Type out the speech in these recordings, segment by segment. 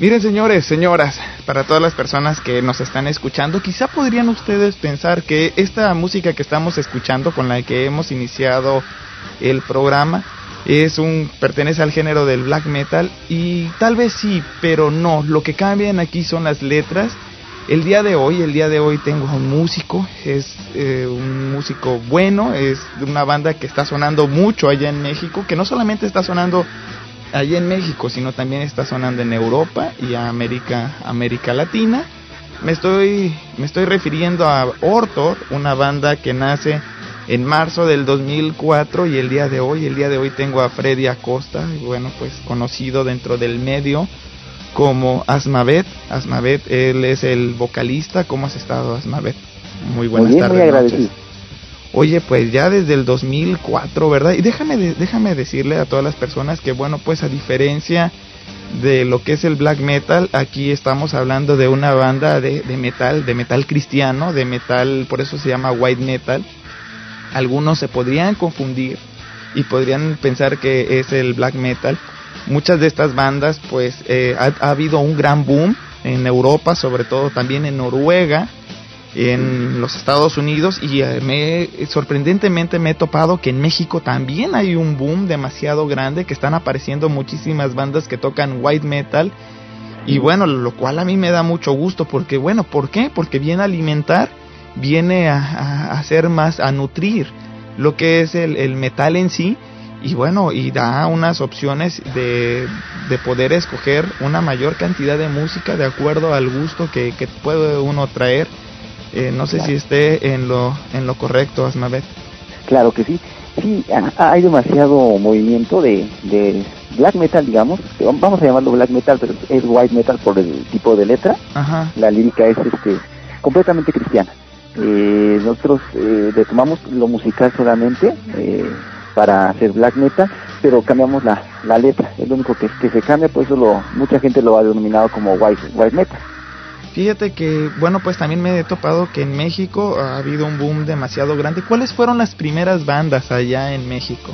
Miren señores, señoras, para todas las personas que nos están escuchando, quizá podrían ustedes pensar que esta música que estamos escuchando, con la que hemos iniciado el programa, es un pertenece al género del black metal y tal vez sí, pero no. Lo que cambian aquí son las letras. El día de hoy, el día de hoy tengo un músico, es eh, un músico bueno, es de una banda que está sonando mucho allá en México, que no solamente está sonando allí en México, sino también está sonando en Europa y América, América Latina. Me estoy, me estoy refiriendo a Ortor, una banda que nace en marzo del 2004 y el día de hoy, el día de hoy tengo a Freddy Acosta, bueno, pues conocido dentro del medio como Asmavet. Asmavet, él es el vocalista. ¿Cómo has estado, Asmavet? Muy buenas tardes. Oye, pues ya desde el 2004, ¿verdad? Y déjame, déjame decirle a todas las personas que, bueno, pues a diferencia de lo que es el black metal, aquí estamos hablando de una banda de, metal, de metal cristiano, de metal, por eso se llama white metal. Algunos se podrían confundir y podrían pensar que es el black metal. Muchas de estas bandas, pues, eh, ha habido un gran boom en Europa, sobre todo también en Noruega, en los Estados Unidos y eh, me, sorprendentemente me he topado que en México también hay un boom demasiado grande que están apareciendo muchísimas bandas que tocan white metal y bueno, lo cual a mí me da mucho gusto porque bueno, ¿por qué? Porque viene a alimentar, viene a, hacer más, a nutrir lo que es el, el, metal en sí y bueno, y da unas opciones de, de poder escoger una mayor cantidad de música de acuerdo al gusto que, que puede uno traer eh, no sé si esté en lo, en lo correcto, Asmavet. Claro que sí. Sí, hay demasiado movimiento de, de black metal, digamos. Vamos a llamarlo black metal, pero es white metal por el tipo de letra. Ajá. La lírica es este completamente cristiana. Eh, nosotros eh, retomamos lo musical solamente eh, para hacer black metal, pero cambiamos la, la letra. Es lo único que, que se cambia, por eso lo, mucha gente lo ha denominado como white, white metal. Fíjate que, bueno, pues también me he topado que en México ha habido un boom demasiado grande. ¿Cuáles fueron las primeras bandas allá en México?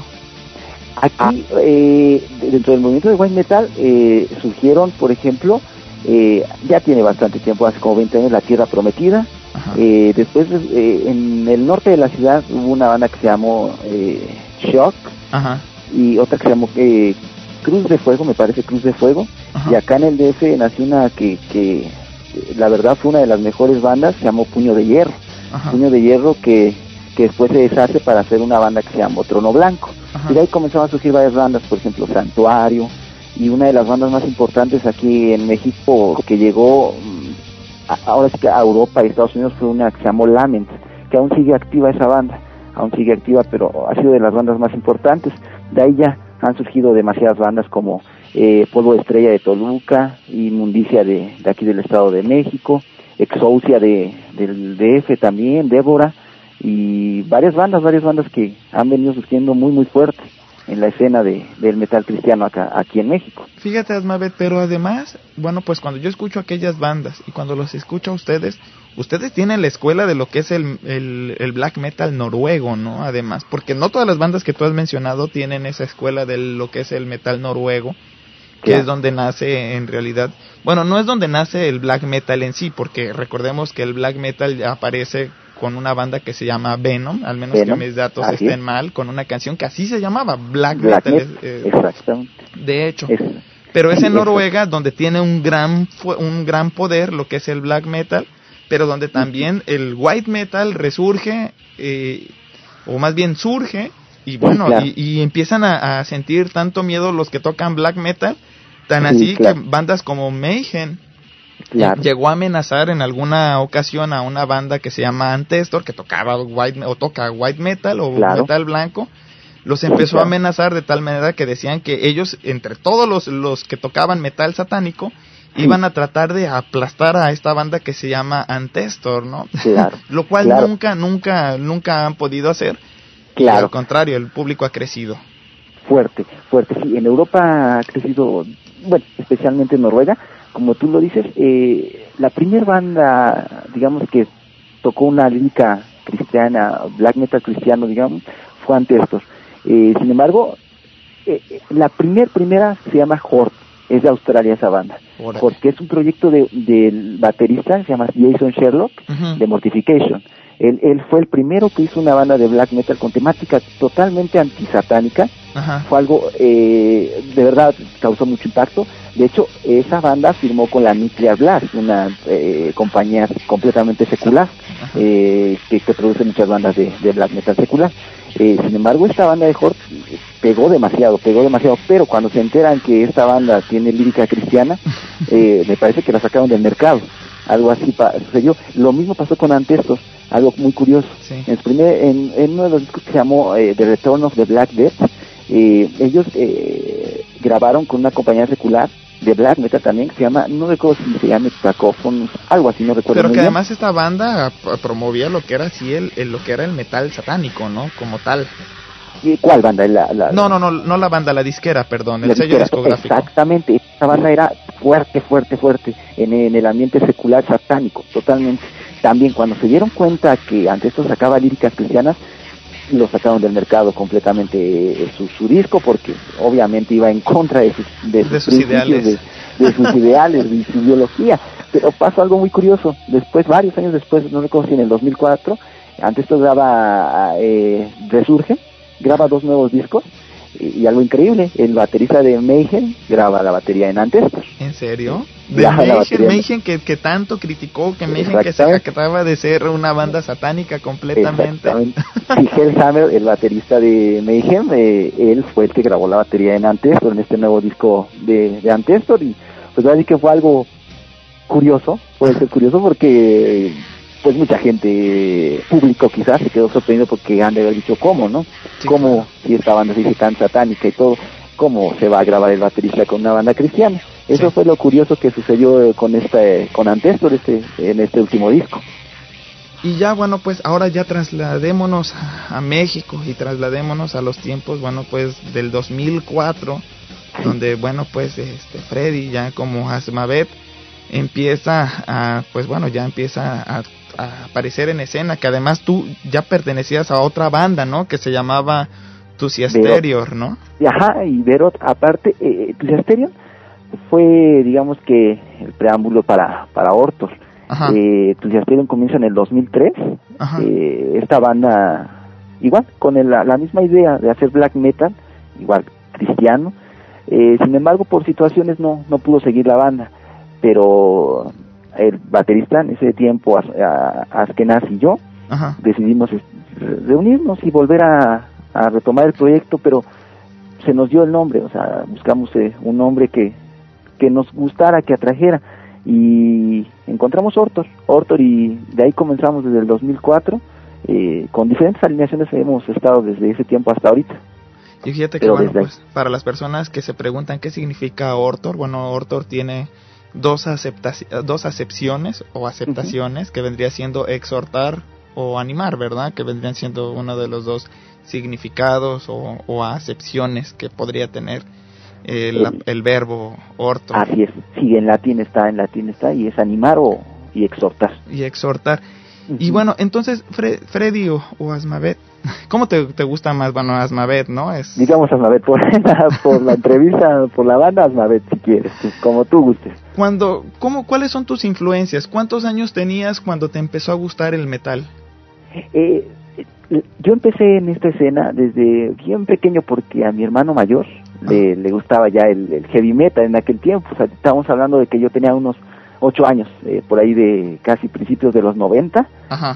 Aquí, eh, dentro del movimiento de white metal, eh, surgieron, por ejemplo, eh, ya tiene bastante tiempo, hace como 20 años, La Tierra Prometida. Eh, después, eh, en el norte de la ciudad, hubo una banda que se llamó eh, Shock Ajá. y otra que se llamó Cruz de Fuego, me parece Cruz de Fuego. Ajá. Y acá en el DF nació una que, que la verdad fue una de las mejores bandas, se llamó Puño de Hierro. Ajá. Puño de Hierro que, que después se deshace para hacer una banda que se llamó Trono Blanco. Ajá. Y de ahí comenzaron a surgir varias bandas, por ejemplo Santuario, y una de las bandas más importantes aquí en México que llegó mm, a- ahora sí que a Europa y Estados Unidos fue una que se llamó Lament, que aún sigue activa esa banda, aún sigue activa, pero ha sido de las bandas más importantes. De ahí ya han surgido demasiadas bandas como eh, Polvo Estrella de Toluca, Inmundicia de, de aquí del Estado de México, Exousia de, del DF también, Débora, y varias bandas, varias bandas que han venido surgiendo muy muy fuertes en la escena de, del metal cristiano acá, aquí en México. Fíjate, Asmavet, pero además, bueno, pues cuando yo escucho aquellas bandas y cuando los escucho a ustedes, ustedes tienen la escuela de lo que es el, el, el black metal noruego, ¿no? Además, porque no todas las bandas que tú has mencionado tienen esa escuela de lo que es el metal noruego, que Claro. es donde nace en realidad, bueno, no es donde nace el black metal en sí, porque recordemos que el black metal aparece con una banda que se llama Venom, al menos Venom, que mis datos estén es. mal, con una canción que así se llamaba, Black, Black Metal. Es- eh, exactamente. de hecho. Es- Pero es en. Noruega donde tiene un gran un gran poder lo que es el black metal, pero donde también el white metal resurge eh, o más bien surge y bueno claro. y, y empiezan a, a sentir tanto miedo los que tocan black metal tan Sí, así claro. que bandas como Mayhem claro. llegó a amenazar en alguna ocasión a una banda que se llama Antestor que tocaba white o toca white metal o Claro. metal blanco los empezó a amenazar de tal manera que decían que ellos entre todos los, los que tocaban metal satánico iban a tratar de aplastar a esta banda que se llama Antestor, ¿no? Claro, Lo cual claro. nunca nunca nunca han podido hacer. Claro. al contrario, el público ha crecido. Fuerte, fuerte. Sí, en Europa ha crecido, bueno, especialmente en Noruega, como tú lo dices, eh, la primera banda, digamos, que tocó una lírica cristiana, black metal cristiano, digamos, fue Antestor. Eh, sin embargo, eh, eh, la primer primera se llama Hort, es de Australia esa banda. Porque es un proyecto de, del baterista, se llama Jason Sherlock, de Mortification. Él, él fue el primero que hizo una banda de black metal con temática totalmente antisatánica. Fue algo, eh, de verdad, causó mucho impacto. De hecho, esa banda firmó con la Nuclear Blast, una eh, compañía completamente secular, eh, que, produce muchas bandas de, de black metal secular. Eh, sin embargo, esta banda de Hort pegó demasiado, pegó demasiado, pero cuando se enteran que esta banda tiene lírica cristiana, eh, me parece que la sacaron del mercado. Algo así sucedió. Lo mismo pasó con Antestos, algo muy curioso. En, primer, en, uno de los discos que se llamó eh, The Return of the Black Death, ellos grabaron con una compañía secular de black metal también que se llama, no recuerdo si se llama Cacophon, algo así, no recuerdo. Pero que además esta banda promovía lo que era así el, lo que era el metal satánico, ¿no? Como tal. ¿Y ¿Cuál banda? La, la, no, no, no, no la banda, la disquera, perdón, el sello discográfico. Exactamente, esta banda era fuerte, fuerte, fuerte en, en el ambiente secular satánico, totalmente. También cuando se dieron cuenta que ante esto sacaba líricas cristianas, lo sacaron del mercado completamente eh, su, su disco porque obviamente iba en contra de sus, de, sus, ideales, de, sus ideales, de su ideología. Pero pasó algo muy curioso. Después, varios años después, no recuerdo si en el 2004, antes esto graba eh, Resurge, graba dos nuevos discos y, algo increíble, el baterista de Mayhem graba la batería en antes. ¿En serio? De Mayhem, que, que, tanto criticó que Mayhem que se acababa de ser una banda satánica completamente. y Hellhammer, el baterista de Mayhem, eh, él fue el que grabó la batería en Antestor, en este nuevo disco de, de Antestor y pues así que fue algo curioso, puede ser curioso porque pues mucha gente, público quizás, se quedó sorprendido porque han de haber dicho cómo, ¿no? cómo, si esta banda se dice tan satánica y todo, cómo se va a grabar el baterista con una banda cristiana. Eso fue lo curioso que sucedió con este, con Antestor este, en este último disco. Y ya, bueno, pues ahora ya trasladémonos a México y trasladémonos a los tiempos, bueno, pues del 2004, donde, bueno, pues este Freddy ya como Asmavet empieza a, pues bueno, ya empieza a aparecer en escena, que además tú ya pertenecías a otra banda, ¿no? Que se llamaba Tusiasterior, ¿no? Ajá, y Verot, aparte, eh, Tusiasterior fue, digamos que, el preámbulo para, para Hortos. Eh, Tusiasterior comienza en el 2003. Eh, esta banda, igual, con la, misma idea de hacer black metal, igual cristiano. Eh, sin embargo, por situaciones no, no pudo seguir la banda. Pero el baterista en ese tiempo, Askenaz y yo, decidimos reunirnos y volver a, retomar el proyecto, pero se nos dio el nombre, o sea, buscamos eh, un nombre que, que nos gustara, que atrajera, y encontramos Ortor, Ortor y de ahí comenzamos desde el 2004, eh, con diferentes alineaciones hemos estado desde ese tiempo hasta ahorita. Y fíjate que, bueno, pues, para las personas que se preguntan qué significa Ortor, bueno, Ortor tiene dos, dos acepciones o aceptaciones que vendría siendo exhortar o animar, ¿verdad? Que vendrían siendo uno de los dos significados o, acepciones que podría tener el, el, verbo orto. Así es, sí, en latín está, en latín está, y es animar o y exhortar. Y exhortar. Y bueno, entonces, Freddy o, o Asmavet, ¿Cómo te, te, gusta más, bueno, Asmavet, no? Es... Digamos Asmavet, por, por la entrevista, por la banda, Asmavet, si quieres, como tú gustes. Cuando, ¿cómo, ¿Cuáles son tus influencias? ¿Cuántos años tenías cuando te empezó a gustar el metal? Eh, yo empecé en esta escena desde bien pequeño porque a mi hermano mayor le, le gustaba ya el, heavy metal en aquel tiempo. O sea, estábamos hablando de que yo tenía unos ocho años, eh, por ahí de casi principios de los 90,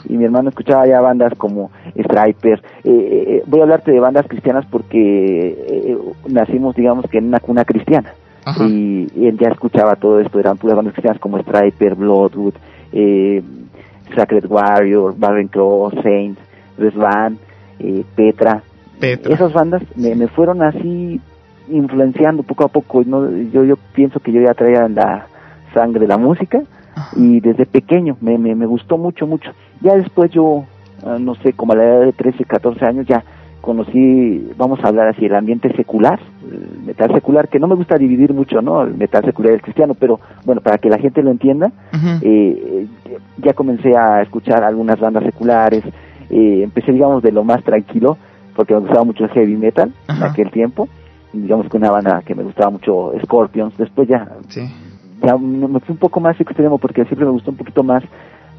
y mi hermano escuchaba ya bandas como Striper. Eh, eh, voy a hablarte de bandas cristianas porque nacimos, digamos que en una cuna cristiana, y, él ya escuchaba todo esto, eran puras bandas cristianas como Striper, Bloodwood, Sacred Warrior, Barren Cross, Saints, Resvan, Petra. Petra. Esas bandas me, me fueron así influenciando poco a poco. ¿no? Yo, yo pienso que yo ya traía la sangre la música y desde pequeño me, me, me, gustó mucho, mucho. Ya después yo, ah, no sé, como a la edad de 13, 14 años ya conocí, vamos a hablar así, el ambiente secular, el metal secular, que no me gusta dividir mucho, ¿no? El metal secular y el cristiano, pero bueno, para que la gente lo entienda, eh, ya comencé a escuchar algunas bandas seculares, eh, empecé, digamos, de lo más tranquilo, porque me gustaba mucho el heavy metal en aquel tiempo, digamos que una banda que me gustaba mucho, Scorpions, después ya, Sí. Ya me fui un poco más extremo porque siempre me gustó un poquito más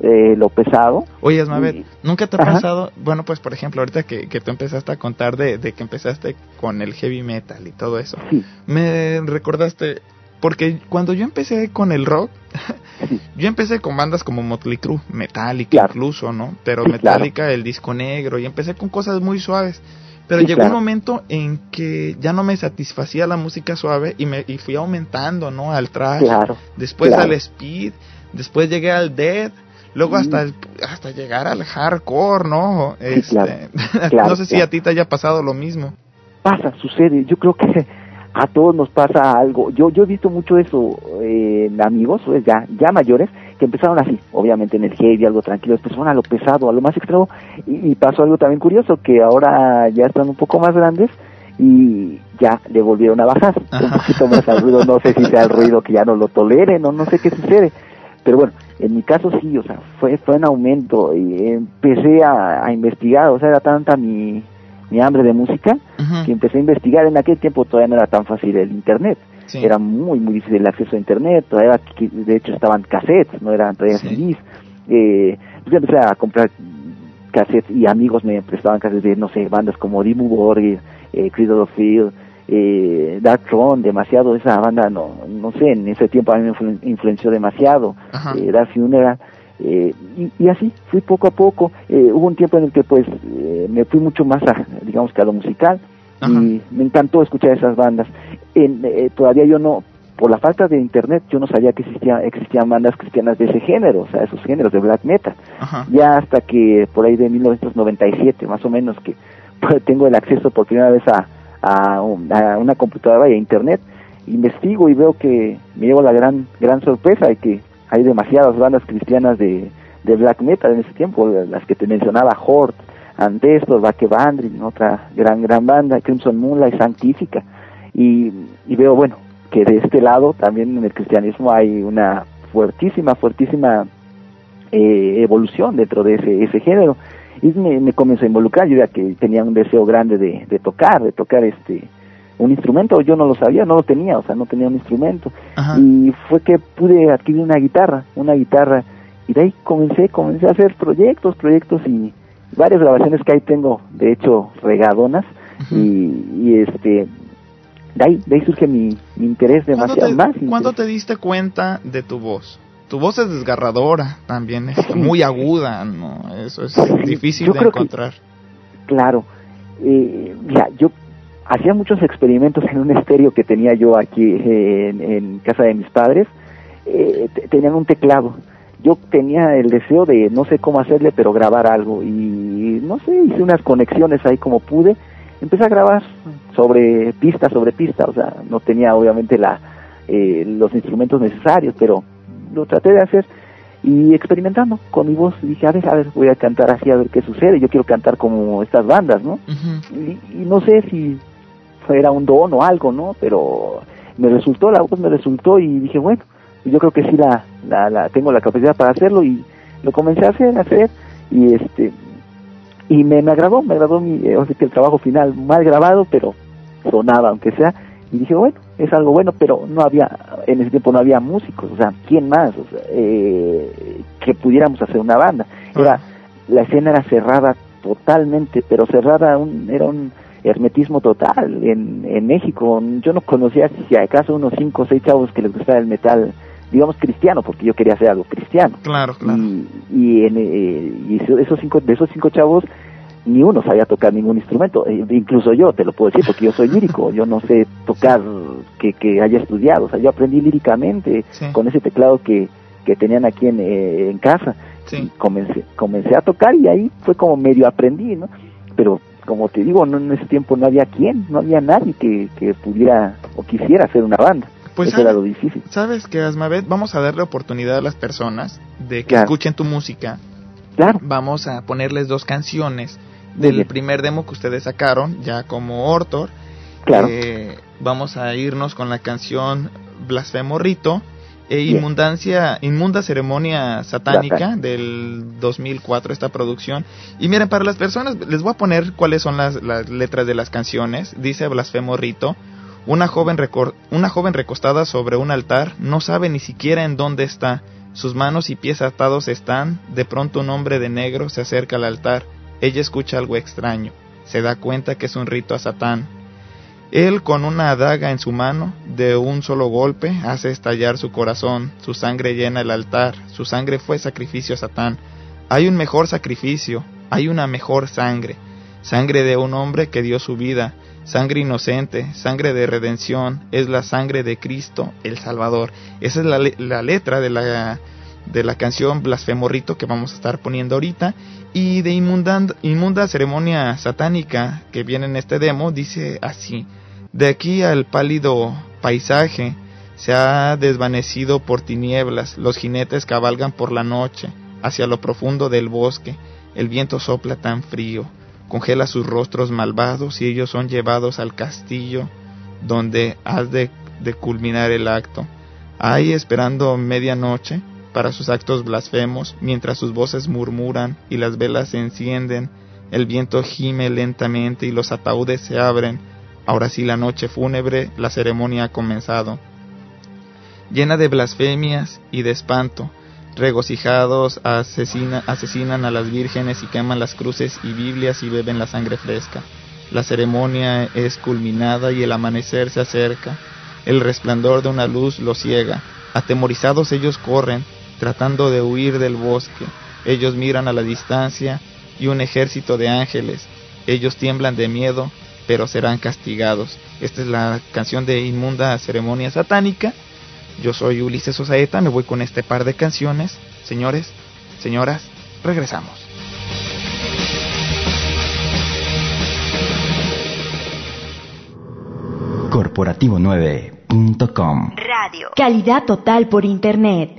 eh, lo pesado. Oye, Asmavet, Y- ¿nunca te ha Ajá. pasado? Bueno, pues por ejemplo, ahorita que, que tú empezaste a contar de, de que empezaste con el heavy metal y todo eso, Sí, me recordaste, porque cuando yo empecé con el rock, sí, yo empecé con bandas como Motley Crue, Metallica Claro. incluso, ¿no? Pero Sí, Metallica, el disco negro, y empecé con cosas muy suaves. Pero Sí, llegó claro. un momento en que ya no me satisfacía la música suave y me y fui aumentando, ¿no? Al trash, claro. después claro. al speed, después llegué al death, luego Mm. hasta el, hasta llegar al hardcore, ¿no? Este, no sé si a ti te haya pasado lo mismo. pasa, sucede. Yo creo que a todos nos pasa algo. Yo yo he visto mucho eso eh, en amigos, pues ya ya mayores, que empezaron así, obviamente en el heavy, algo tranquilo, después fueron a lo pesado, a lo más extremo, y, y pasó algo también curioso, que ahora ya están un poco más grandes y ya le volvieron a bajar un poquito más al ruido, no sé si sea el ruido que ya no lo toleren o no sé qué sucede, pero bueno, en mi caso sí, o sea, fue, fue en aumento y empecé a, a investigar, o sea, era tanta mi, mi hambre de música que empecé a investigar. En aquel tiempo todavía no era tan fácil el Internet. Sí. Era muy, muy difícil el acceso a Internet. Todavía, de hecho, estaban cassettes, no eran todavía. CDs. Eh, pues yo empecé a comprar cassettes y amigos me prestaban cassettes de, no sé, bandas como Dimmu Borgir, eh, Cradle of Field, eh, Dark Throne, demasiado. Esa banda, no no sé, en ese tiempo a mí me influ- influenció demasiado. Eh, Dark Funeral. Eh, y, y así fui poco a poco. Eh, hubo un tiempo en el que pues eh, me fui mucho más a, digamos que a lo musical Ajá. y me encantó escuchar esas bandas. En, eh, todavía yo no, por la falta de internet, yo no sabía que existía, existían bandas cristianas de ese género, o sea, esos géneros de black metal. Ajá. Ya hasta que por ahí de 1997, más o menos, que pues, tengo el acceso por primera vez a, a, un- a una computadora y a internet, investigo y veo que me llevo la gran gran sorpresa de que hay demasiadas bandas cristianas de, de black metal en ese tiempo, las que te mencionaba, Hort, Andestor, Baque Bandrin, otra gran gran banda, Crimson Moonlight, Sanctifica, y, y veo, bueno, que de este lado también en el cristianismo hay una fuertísima, fuertísima eh, evolución dentro de ese, ese género. Y me, me comenzó a involucrar, yo ya que tenía un deseo grande de, de tocar, de tocar este un instrumento, yo no lo sabía, no lo tenía, o sea, no tenía un instrumento. Ajá. Y fue que pude adquirir una guitarra, una guitarra, y de ahí comencé, comencé a hacer proyectos, proyectos y varias grabaciones que ahí tengo, de hecho, regadonas, y, y este, de ahí, de ahí surge mi, mi interés ¿Cuándo demasiado te, más. cuándo interés. te diste cuenta de tu voz? Tu voz es desgarradora también, es Sí. muy aguda, ¿no? Eso es Sí, difícil yo de creo que- encontrar. Claro. Eh, mira, yo hacía muchos experimentos en un estéreo que tenía yo aquí eh, en, en casa de mis padres. Eh, te- tenían un teclado. Yo tenía el deseo de no sé cómo hacerle, pero grabar algo. Y no sé, hice unas conexiones ahí como pude. Empecé a grabar sobre pista, sobre pista. O sea, no tenía obviamente la, eh, los instrumentos necesarios, pero lo traté de hacer y experimentando con mi voz dije a ver a ver voy a cantar así a ver qué sucede yo quiero cantar como estas bandas no y, y no sé si fuera un don o algo no pero me resultó la voz me resultó y dije bueno yo creo que sí la, la, la tengo la capacidad para hacerlo y lo comencé a hacer a hacer y este y me, me agradó me agradó mi eh, o sea que el trabajo final mal grabado pero sonaba aunque sea y dije bueno es algo bueno pero no había en ese tiempo no había músicos o sea quién más o sea, eh, que pudiéramos hacer una banda. Era la escena era cerrada totalmente pero cerrada un, era un hermetismo total en, en México. Yo no conocía si acaso unos cinco o seis chavos que les gustaba el metal digamos cristiano porque yo quería hacer algo cristiano Claro, claro. y, y, en, eh, y eso- esos cinco, de esos cinco chavos, ni uno sabía tocar ningún instrumento. Eh, incluso yo, te lo puedo decir, porque yo soy lírico. Yo no sé tocar que, que haya estudiado. O sea, yo aprendí líricamente Sí. con ese teclado que, que tenían aquí en, eh, en casa. Sí. comencé, comencé a tocar y ahí fue como medio aprendí, ¿no? Pero como te digo, no, en ese tiempo no había quien, no había nadie que, que pudiera o quisiera hacer una banda. Pues Eso era ¿sabes? lo difícil. ¿Sabes qué, Asmavet? Vamos a darle oportunidad a las personas de que Claro. escuchen tu música. Claro, Vamos a ponerles dos canciones del primer demo que ustedes sacaron, ya como Ortor. claro. Eh, vamos a irnos con la canción Blasfemo Rito e. Inmundancia, Inmunda Ceremonia Satánica Satánica. del 2004, esta producción. Y miren, para las personas, les voy a poner cuáles son las, las letras de las canciones. Dice Blasfemo Rito, Una joven, una joven recostada sobre un altar no sabe ni siquiera en dónde está. Sus manos y pies atados están. De pronto un hombre de negro se acerca al altar. Ella escucha algo extraño. Se da cuenta que es un rito a Satán. Él con una adaga en su mano, de un solo golpe, hace estallar su corazón, su sangre llena el altar, su sangre fue sacrificio a Satán. Hay un mejor sacrificio, hay una mejor sangre, sangre de un hombre que dio su vida, sangre inocente, sangre de redención, es la sangre de Cristo el Salvador. Esa es la, la letra de la, de la canción Blasfemorrito que vamos a estar poniendo ahorita. Y de inmunda ceremonia satánica que viene en este demo, dice así. De aquí al pálido paisaje se ha desvanecido por tinieblas, los jinetes cabalgan por la noche, hacia lo profundo del bosque, el viento sopla tan frío, congela sus rostros malvados y ellos son llevados al castillo donde has de, culminar el acto. Ahí esperando medianoche para sus actos blasfemos, mientras sus voces murmuran y las velas se encienden, el viento gime lentamente y los ataúdes se abren, Ahora sí la noche fúnebre, la ceremonia ha comenzado. Llena de blasfemias y de espanto, regocijados asesinan a las vírgenes y queman las cruces y Biblias y beben la sangre fresca. La ceremonia es culminada y el amanecer se acerca. El resplandor de una luz los ciega. Atemorizados ellos corren, tratando de huir del bosque. Ellos miran a la distancia y un ejército de ángeles. Ellos tiemblan de miedo pero serán castigados. Esta es la canción de Inmunda Ceremonia Satánica. Yo soy Ulises Osaeta, me voy con este par de canciones. Señores, señoras, regresamos. Corporativo9.com Radio. Calidad total por Internet.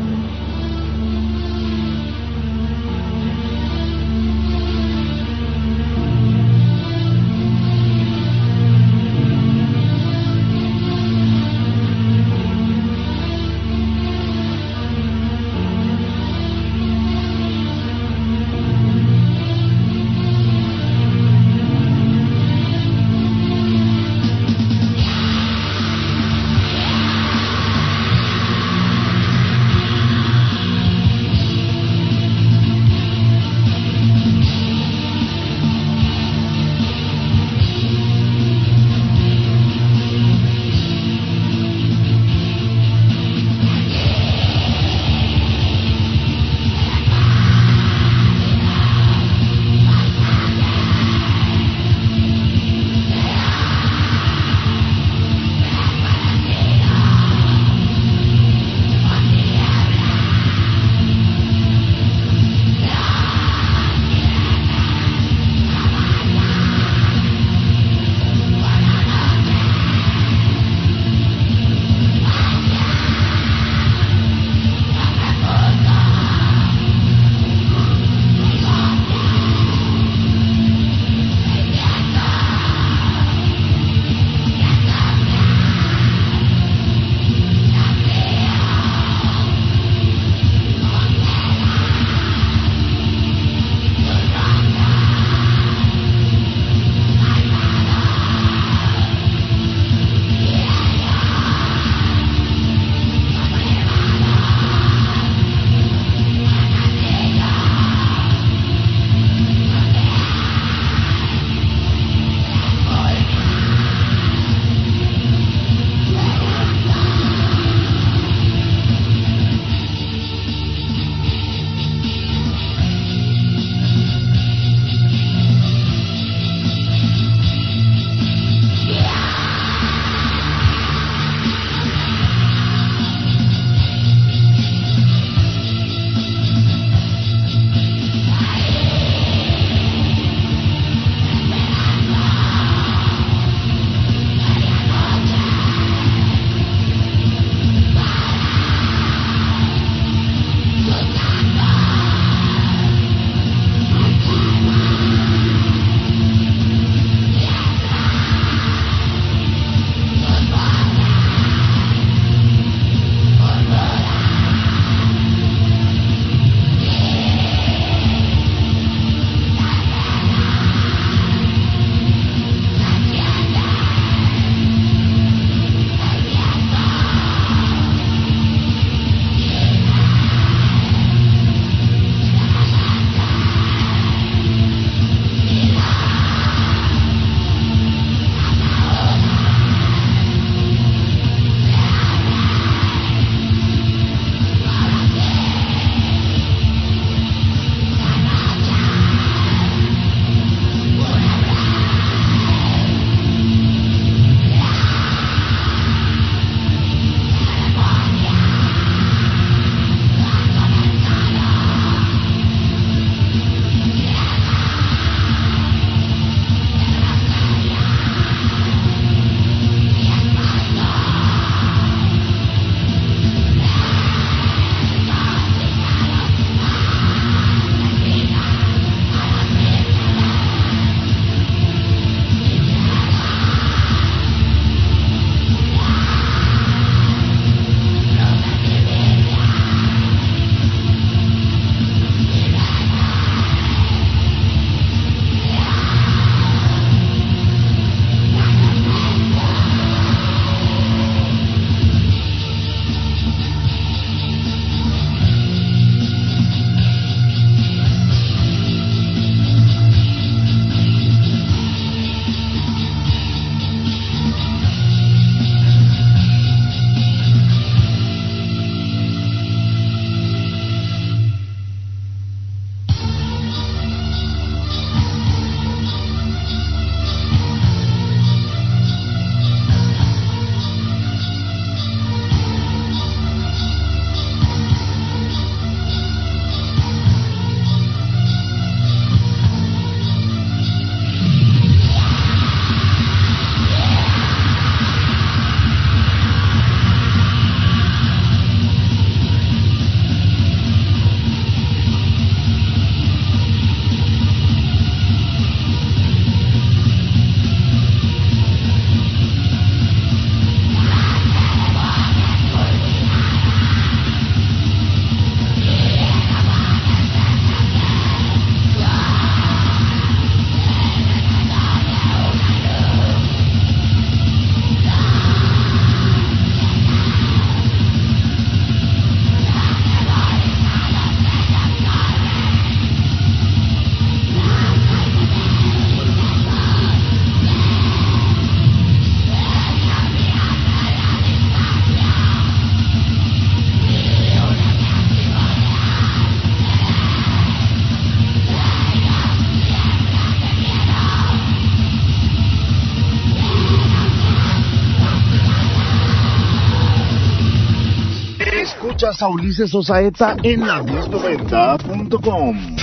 Escuchas a Ulises Osaeta en la 1090.com.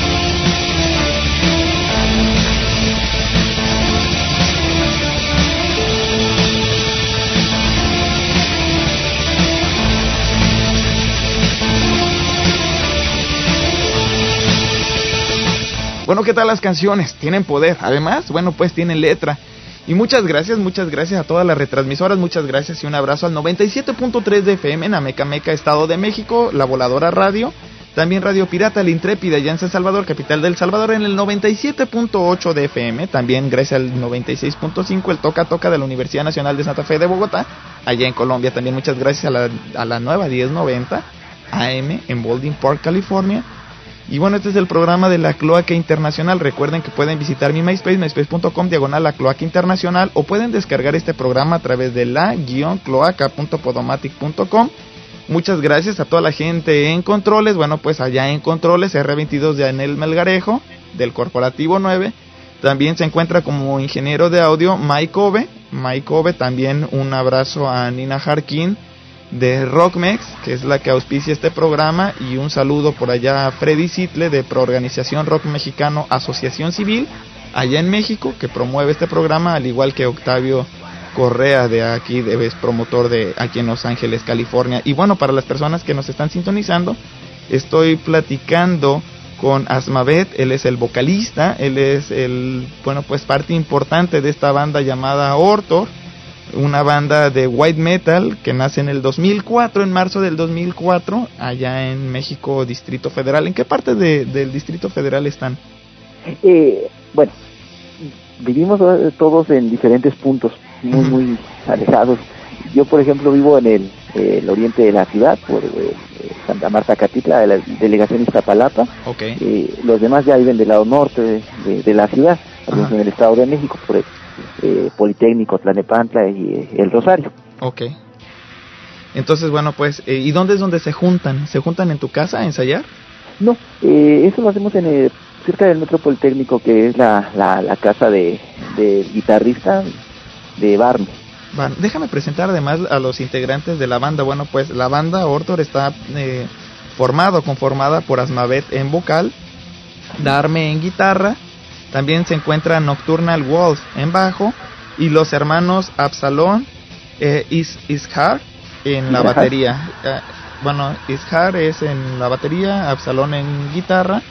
Bueno, ¿qué tal las canciones? Tienen poder. Además, bueno, pues tienen letra. Y muchas gracias, muchas gracias a todas las retransmisoras, muchas gracias y un abrazo al 97.3 de FM en Amecameca, Estado de México, La Voladora Radio, también Radio Pirata, La Intrépida, ya en San Salvador, capital del Salvador, en el 97.8 de FM, también gracias al 96.5, el Toca Toca de la Universidad Nacional de Santa Fe de Bogotá, allá en Colombia, también muchas gracias a la, a la nueva 1090 AM en Baldwin Park, California, y bueno, este es el programa de la Cloaca Internacional. Recuerden que pueden visitar mi MySpace, myspace.com, diagonal la Cloaca Internacional, o pueden descargar este programa a través de la-cloaca.podomatic.com. Muchas gracias a toda la gente en controles. Bueno, pues allá en controles, R22 de Anel Melgarejo, del Corporativo 9. También se encuentra como ingeniero de audio Mike Ove. Mike Ove, también un abrazo a Nina Harkin de Rockmex, que es la que auspicia este programa, y un saludo por allá a Freddy Sitle de Proorganización Rock Mexicano Asociación Civil, allá en México, que promueve este programa, al igual que Octavio Correa de aquí, de, es promotor de aquí en Los Ángeles, California. Y bueno, para las personas que nos están sintonizando, estoy platicando con Asmavet, él es el vocalista, él es el, bueno, pues parte importante de esta banda llamada Ortor una banda de white metal que nace en el 2004, en marzo del 2004, allá en México, Distrito Federal. ¿En qué parte de, del Distrito Federal están? Eh, bueno, vivimos todos en diferentes puntos, muy, muy alejados. Yo, por ejemplo, vivo en el, el oriente de la ciudad, por eh, Santa Marta Catitla, de la delegación Iztapalapa. Okay. Eh, los demás ya viven del lado norte de, de, de la ciudad, en el Estado de México, por eh, Politécnico, Tlanepantla y eh, El Rosario. Ok. Entonces, bueno, pues, eh, ¿y dónde es donde se juntan? ¿Se juntan en tu casa a ensayar? No, eh, eso lo hacemos en el, cerca del Metro Politécnico, que es la, la, la casa de, de guitarrista de Barney. Bueno, déjame presentar además a los integrantes de la banda. Bueno, pues la banda Ortor está eh, formado, conformada por Asmavet en vocal, Darme en guitarra, también se encuentra Nocturnal Wolf en bajo y los hermanos Absalón eh, Is Ishar en la batería. Eh, bueno, Ishar es en la batería, Absalón en guitarra.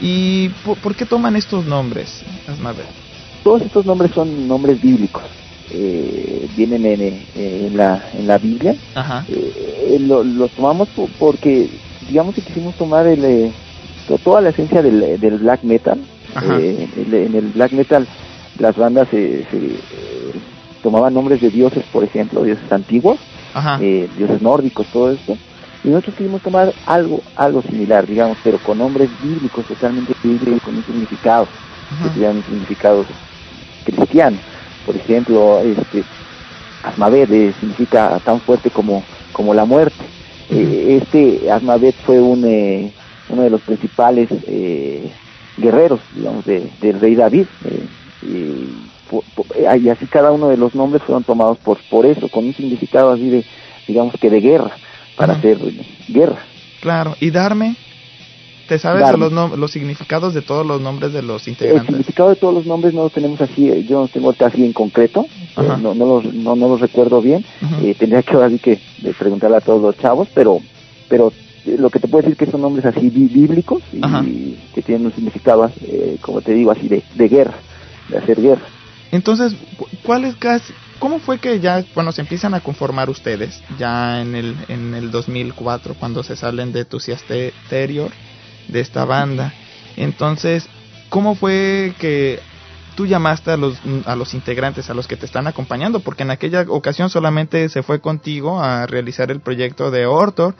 ¿Y por, por qué toman estos nombres? Todos estos nombres son nombres bíblicos. Eh, vienen en, en, la, en la Biblia. Ajá. Eh, lo, los tomamos por- porque, digamos que quisimos tomar el, eh, to- toda la esencia del, del black metal. Eh, el- en el black metal las bandas se, se, eh, tomaban nombres de dioses, por ejemplo, dioses antiguos, eh, dioses nórdicos, todo esto. Y nosotros quisimos tomar algo, algo similar, digamos, pero con nombres bíblicos, totalmente bíblicos, con un significado, que tuvieran un significado cristiano. Por ejemplo, este, Asmavet eh, significa tan fuerte como, como la muerte. Este Asmavet fue un, eh, uno de los principales eh, guerreros, digamos, de- del rey David. eh, eh, y así cada uno de los nombres fueron tomados por, por eso, con un significado así de, digamos que de guerra, para hacer guerra. Claro. ¿Y Darme? ¿Te sabes Darme. los, los significados de todos los nombres de los El integrantes? significado de todos los nombres no los tenemos así, eh, yo no los tengo así en concreto, no, no, los, no, no los recuerdo bien, eh, tendría que ahora sí que preguntarle a todos los chavos, pero pero lo que te puedo decir que son nombres así bí- bíblicos y Ajá. que tienen un significado, eh, como te digo, así de, de guerra, de hacer guerra. Entonces, cu- ¿cuál es casi, cómo fue que ya, bueno, se empiezan a conformar ustedes ya en el, en el 2004 cuando se salen de Exterior de esta banda? Entonces, ¿cómo fue que tú llamaste a los, a los integrantes, a los que te están acompañando? Porque en aquella ocasión solamente se fue contigo a realizar el proyecto de Ortor,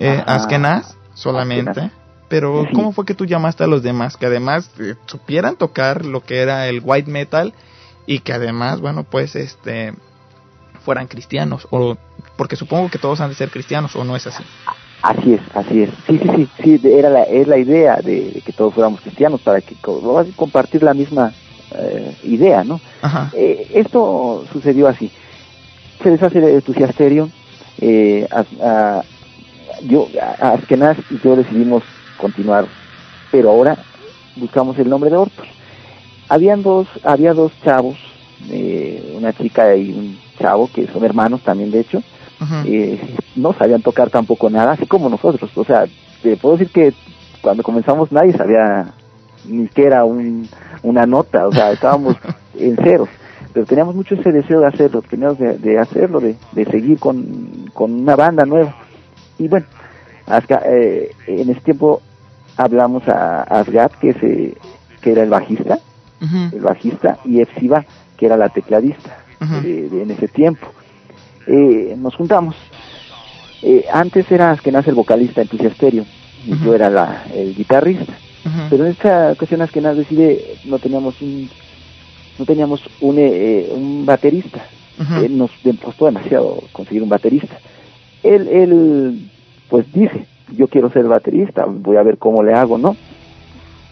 eh. Askenaz, solamente. Askenaz. Pero. ¿cómo fue que tú llamaste a los demás? Que además eh, supieran tocar lo que era el white metal y que además, bueno, pues este fueran cristianos o porque supongo que todos han de ser cristianos o no es así. Así es, así es. Sí, sí, sí, sí, era la, es la idea de, de que todos fuéramos cristianos para que co- compartir la misma eh, idea, ¿no? Ajá. Eh, esto sucedió así. Se deshace el entusiasterio, eh, a- yo, Askenaz y yo decidimos continuar, pero ahora buscamos el nombre de Ortos. Habían dos, había dos chavos, eh, una chica y un chavo que son hermanos también de hecho, eh, no sabían tocar tampoco nada, así como nosotros. O sea, te puedo decir que cuando comenzamos nadie sabía ni que era un, una nota, o sea, estábamos en ceros. Pero teníamos mucho ese deseo de hacerlo, teníamos de, hacerlo, de, de seguir con, con una banda nueva. Y bueno, eh, en ese tiempo hablamos a, Asgard, que, se, que era el bajista, el bajista, y Epsiba, que era la tecladista en ese tiempo. Eh, nos juntamos. Eh, antes era Askenaz el vocalista en Stereo, y yo era la, el guitarrista. Pero en esta ocasión Askenaz decide, no teníamos un, no teníamos un, eh, un baterista. nos costó demasiado conseguir un baterista. Él, él, pues dice, yo quiero ser baterista, voy a ver cómo le hago, ¿no?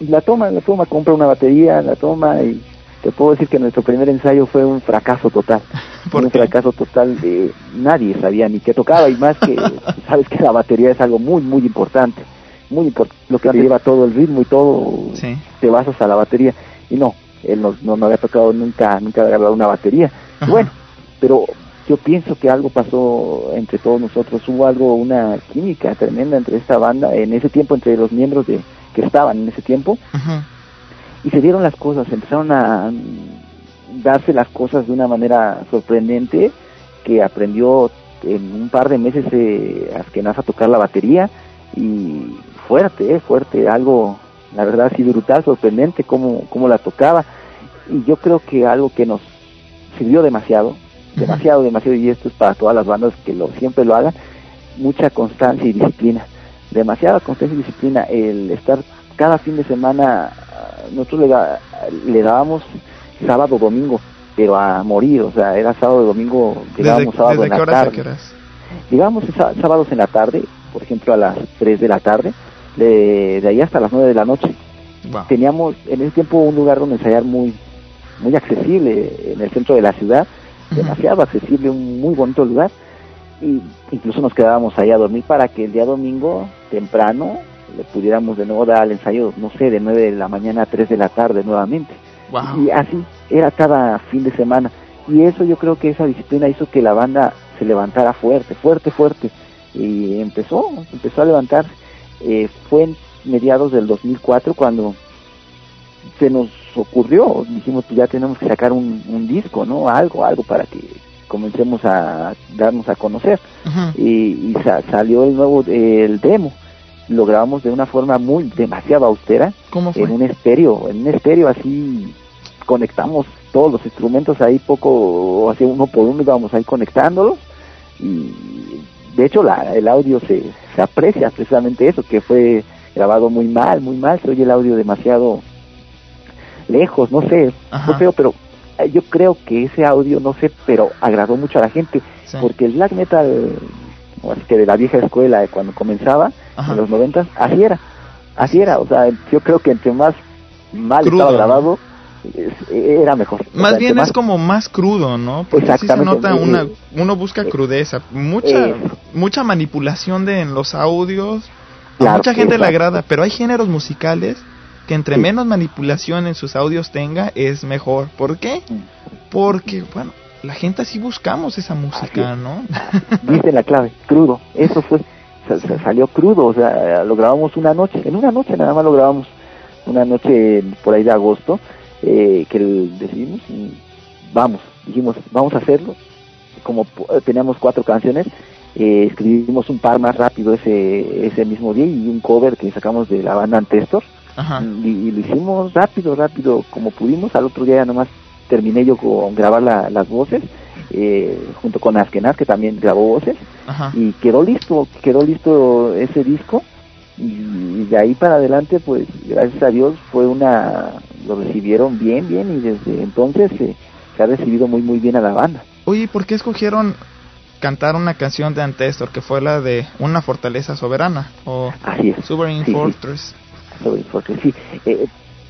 Y la toma, la toma, compra una batería, la toma y te puedo decir que nuestro primer ensayo fue un fracaso total. un fracaso total de nadie sabía ni qué tocaba y más que sabes que la batería es algo muy muy importante, muy importante, lo que te lleva todo el ritmo y todo te basas a la batería y no, él no, no, había tocado nunca, nunca había grabado una batería. Bueno, pero yo pienso que algo pasó entre todos nosotros, hubo algo, una química tremenda entre esta banda, en ese tiempo entre los miembros de que estaban en ese tiempo, y se dieron las cosas, empezaron a darse las cosas de una manera sorprendente, que aprendió en un par de meses eh, Askenaz a tocar la batería, y fuerte, eh, fuerte, algo, la verdad, así brutal, sorprendente cómo, cómo la tocaba, y yo creo que algo que nos sirvió demasiado, demasiado, demasiado, y esto es para todas las bandas que lo siempre lo hagan, mucha constancia y disciplina, demasiada constancia y disciplina, el estar cada fin de semana, nosotros le, le dábamos sábado, domingo, pero a morir, o sea, era sábado, domingo, llegábamos sábado en la tarde. Llegábamos sábados en la tarde, por ejemplo a las 3 de la tarde, de, de ahí hasta las 9 de la noche. Teníamos en ese tiempo un lugar donde ensayar muy muy accesible en el centro de la ciudad demasiado accesible, un muy bonito lugar. Y incluso nos quedábamos ahí a dormir para que el día domingo, temprano, le pudiéramos de nuevo dar al ensayo, no sé, de 9 de la mañana a 3 de la tarde nuevamente. Y así era cada fin de semana. Y eso yo creo que esa disciplina hizo que la banda se levantara fuerte, fuerte, fuerte. Y empezó, empezó a levantarse. Eh, fue en mediados del 2004 cuando se nos ocurrió, dijimos pues ya tenemos que sacar un, disco, ¿no? Algo, algo para que comencemos a darnos a conocer. Y, salió el nuevo, el demo. Lo grabamos de una forma muy, demasiado austera. En un estéreo, en un estéreo así conectamos todos los instrumentos ahí poco, así uno por uno íbamos ahí conectándolos. Y de hecho la, el audio se, se aprecia precisamente eso, que fue grabado muy mal, muy mal, se oye el audio demasiado lejos, no sé, no feo, pero eh, yo creo que ese audio, no sé, pero agradó mucho a la gente, porque el black metal, o así que de la vieja escuela, de cuando comenzaba, en los noventas, así era, así era, o sea, yo creo que entre más mal estaba grabado, era mejor. Más bien es como más crudo, ¿no? Porque se nota una, uno busca crudeza, mucha, mucha manipulación de en los audios, a mucha gente le agrada, pero hay géneros musicales que entre menos manipulación en sus audios tenga, es mejor. ¿Por qué? Porque, bueno, la gente así buscamos esa música, ¿no? Dice la clave, crudo. Eso fue, salió crudo, o sea, lo grabamos una noche, en una noche nada más lo grabamos, una noche por ahí de agosto, eh, que decidimos, vamos, dijimos, vamos a hacerlo. Como teníamos cuatro canciones, eh, escribimos un par más rápido ese, ese mismo día y un cover que sacamos de la banda Antestor y, lo hicimos rápido, rápido, como pudimos. Al otro día ya nomás terminé yo con grabar las voces, eh, junto con Askenaz, que también grabó voces, y quedó listo, quedó listo ese disco. Y, de ahí para adelante, pues gracias a Dios, fue una. Lo recibieron bien, bien, y desde entonces eh, se ha recibido muy, muy bien a la banda. Oye, ¿por qué escogieron cantar una canción de Antestor que fue la de Una Fortaleza Soberana o Así es. Sovereign Fortress? Porque sí, eh,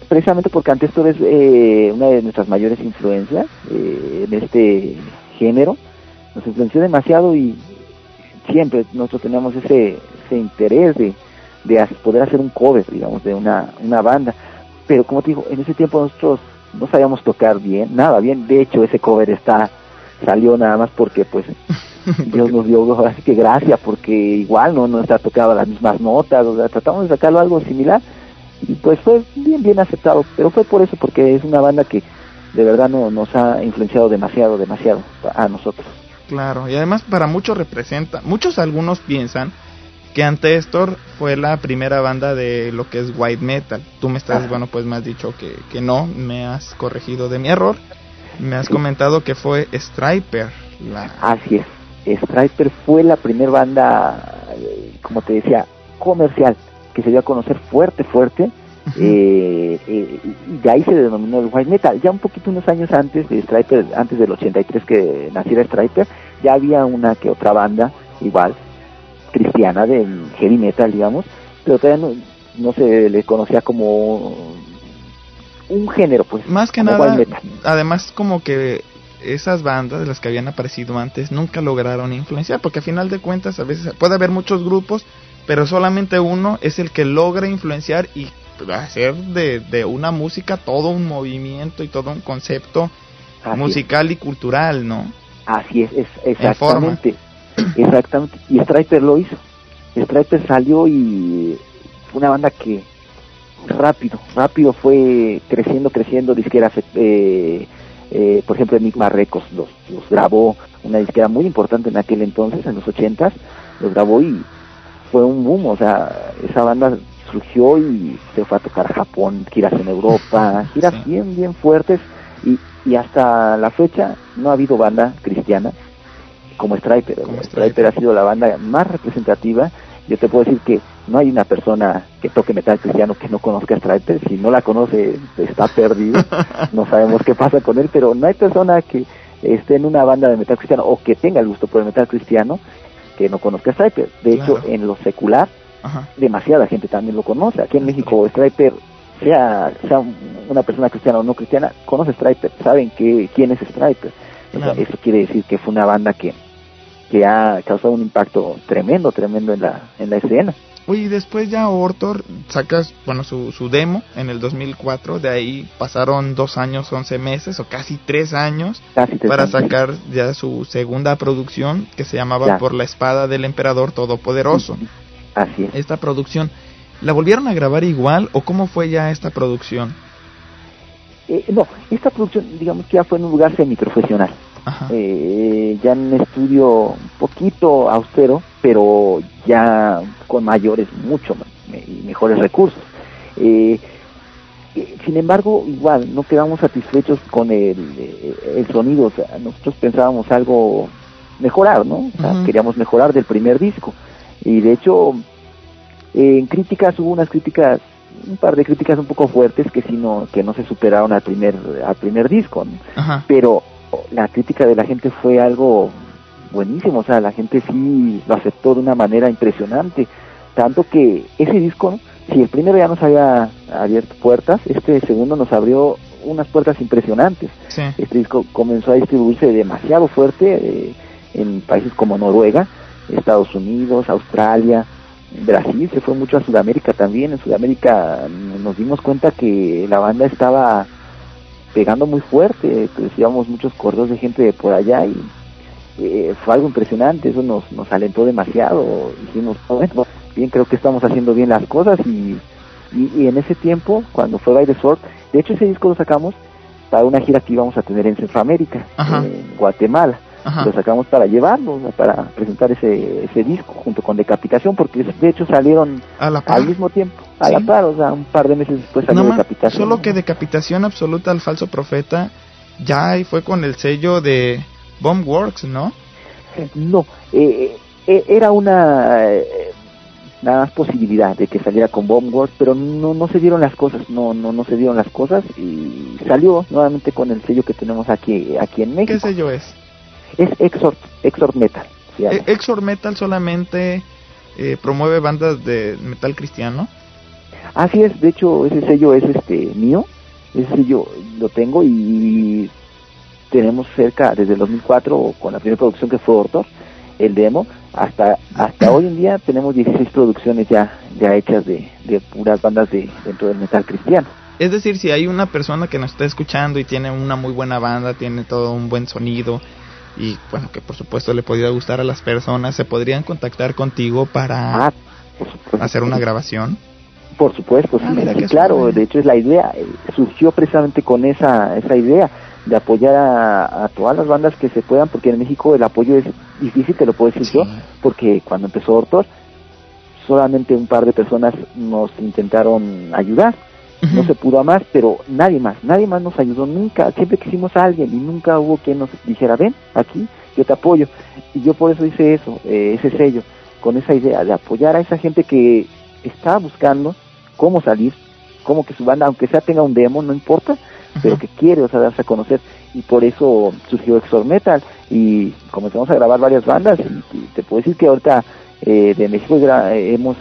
precisamente porque antes tú eres eh, una de nuestras mayores influencias eh, en este género, nos influenció demasiado y siempre nosotros tenemos ese ese interés de, de poder hacer un cover, digamos, de una, una banda. Pero como te digo, en ese tiempo nosotros no sabíamos tocar bien, nada bien. De hecho, ese cover está salió nada más porque pues Dios nos dio así que gracia porque igual no no está tocado las mismas notas, o sea, tratamos de sacarlo algo similar y pues fue bien bien aceptado, pero fue por eso porque es una banda que de verdad no nos ha influenciado demasiado demasiado a nosotros. Claro, y además para muchos representa, muchos algunos piensan que Antestor fue la primera banda de lo que es white metal. Tú me estás, bueno, pues me has dicho que, que no, me has corregido de mi error. Me has comentado que fue Striper. La... Así es, Striper fue la primera banda, eh, como te decía, comercial, que se dio a conocer fuerte, fuerte. eh, eh, y de ahí se denominó el white metal. Ya un poquito unos años antes de Striper, antes del 83 que naciera Striper, ya había una que otra banda igual cristiana del heavy metal, digamos, pero todavía no, se le conocía como un género, pues. Más que nada, además como que esas bandas de las que habían aparecido antes nunca lograron influenciar, porque a final de cuentas a veces puede haber muchos grupos, pero solamente uno es el que logra influenciar y hacer de, de una música todo un movimiento y todo un concepto musical y cultural, ¿no? Así es, es exactamente. Exactamente. Y Striper lo hizo. Striper salió y fue una banda que rápido, rápido fue creciendo, creciendo. Disqueras, eh, eh, por ejemplo, Enigma Records los, los grabó, una disquera muy importante en aquel entonces, en los ochentas, los grabó y fue un boom. O sea, esa banda surgió y se fue a tocar Japón, giras en Europa, giras bien, bien fuertes. Y, y hasta la fecha no ha habido banda cristiana como Striper. Striper ha sido la banda más representativa. Yo te puedo decir que no hay una persona que toque metal cristiano que no conozca a Striper. Si no la conoce, está perdido. no sabemos qué pasa con él, pero no hay persona que esté en una banda de metal cristiano o que tenga el gusto por el metal cristiano que no conozca Striper. De hecho, en lo secular, demasiada gente también lo conoce. Aquí en México, Striper, sea, sea una persona cristiana o no cristiana, conoce Striper, saben que, quién es Striper. eso quiere decir que fue una banda que que ha causado un impacto tremendo, tremendo en la, en la escena. Oye, y después ya Ortor sacas, bueno, su, su demo en el 2004, de ahí pasaron dos años, once meses, o casi tres años, para sacar ya su segunda producción, que se llamaba Por la Espada del Emperador Todopoderoso. Así es. Esta producción, ¿la volvieron a grabar igual, o cómo fue ya esta producción? Eh, no, esta producción, digamos que ya fue en un lugar semiprofesional eh, ya en un estudio un poquito austero, pero ya con mayores, mucho y mejores recursos. Eh, eh, sin embargo, igual, no quedamos satisfechos con el, el sonido, nosotros pensábamos algo mejorar, ¿no? queríamos mejorar del primer disco. Y de hecho, en críticas hubo unas críticas un par de críticas un poco fuertes que si no que no se superaron al primer al primer disco pero la crítica de la gente fue algo buenísimo, o sea, la gente sí lo aceptó de una manera impresionante, tanto que ese disco, si el primero ya nos había abierto puertas, este segundo nos abrió unas puertas impresionantes. Este disco comenzó a distribuirse demasiado fuerte eh, en países como Noruega, Estados Unidos, Australia, Brasil, se fue mucho a Sudamérica también. En Sudamérica nos dimos cuenta que la banda estaba pegando muy fuerte, recibíamos muchos correos de gente de por allá y eh, fue algo impresionante, eso nos, nos alentó demasiado, dijimos, bueno, bien creo que estamos haciendo bien las cosas y, y, en ese tiempo, cuando fue By the Sword, de hecho ese disco lo sacamos para una gira que íbamos a tener en Centroamérica, en Guatemala lo sacamos para llevarlo, para presentar ese, ese disco junto con Decapitación, porque de hecho salieron al mismo tiempo, a la par, o sea, un par de meses después salió Decapitación. Solo que Decapitación Absoluta al Falso Profeta ya ahí fue con el sello de Bombworks, ¿no? No, eh, eh, era una eh, nada más posibilidad de que saliera con Bombworks, pero no no se dieron las cosas, no no no se dieron las cosas y salió nuevamente con el sello que tenemos aquí aquí en México. ¿Qué sello es? es Exort, Exort Metal. E, Exort Metal solamente eh, promueve bandas de metal cristiano. Así es, de hecho ese sello es este mío, ese sello lo tengo y tenemos cerca desde el 2004 con la primera producción que fue Ortor, el demo, hasta hasta hoy en día tenemos 16 producciones ya ya hechas de, de puras bandas de dentro del metal cristiano. Es decir, si hay una persona que nos está escuchando y tiene una muy buena banda, tiene todo un buen sonido y bueno, que por supuesto le podría gustar a las personas, se podrían contactar contigo para Ah, hacer una grabación. Por supuesto, sí, Ah, mira sí, qué claro, de hecho es la idea, eh, surgió precisamente con esa, esa idea de apoyar a, a todas las bandas que se puedan, porque en México el apoyo es difícil, te lo puedo decir Sí. yo, porque cuando empezó Ortor, solamente un par de personas nos intentaron ayudar, no se pudo a más, pero nadie más, nadie más nos ayudó nunca, siempre quisimos a alguien y nunca hubo quien nos dijera, ven, aquí, yo te apoyo. Y yo por eso hice eso, eh, ese sello, con esa idea de apoyar a esa gente que está buscando cómo salir, cómo que su banda, aunque sea tenga un demo, no importa, pero que quiere, o sea, darse a conocer. Y por eso surgió Exor Metal y comenzamos a grabar varias bandas y, y te puedo decir que ahorita eh, de México gra- eh, hemos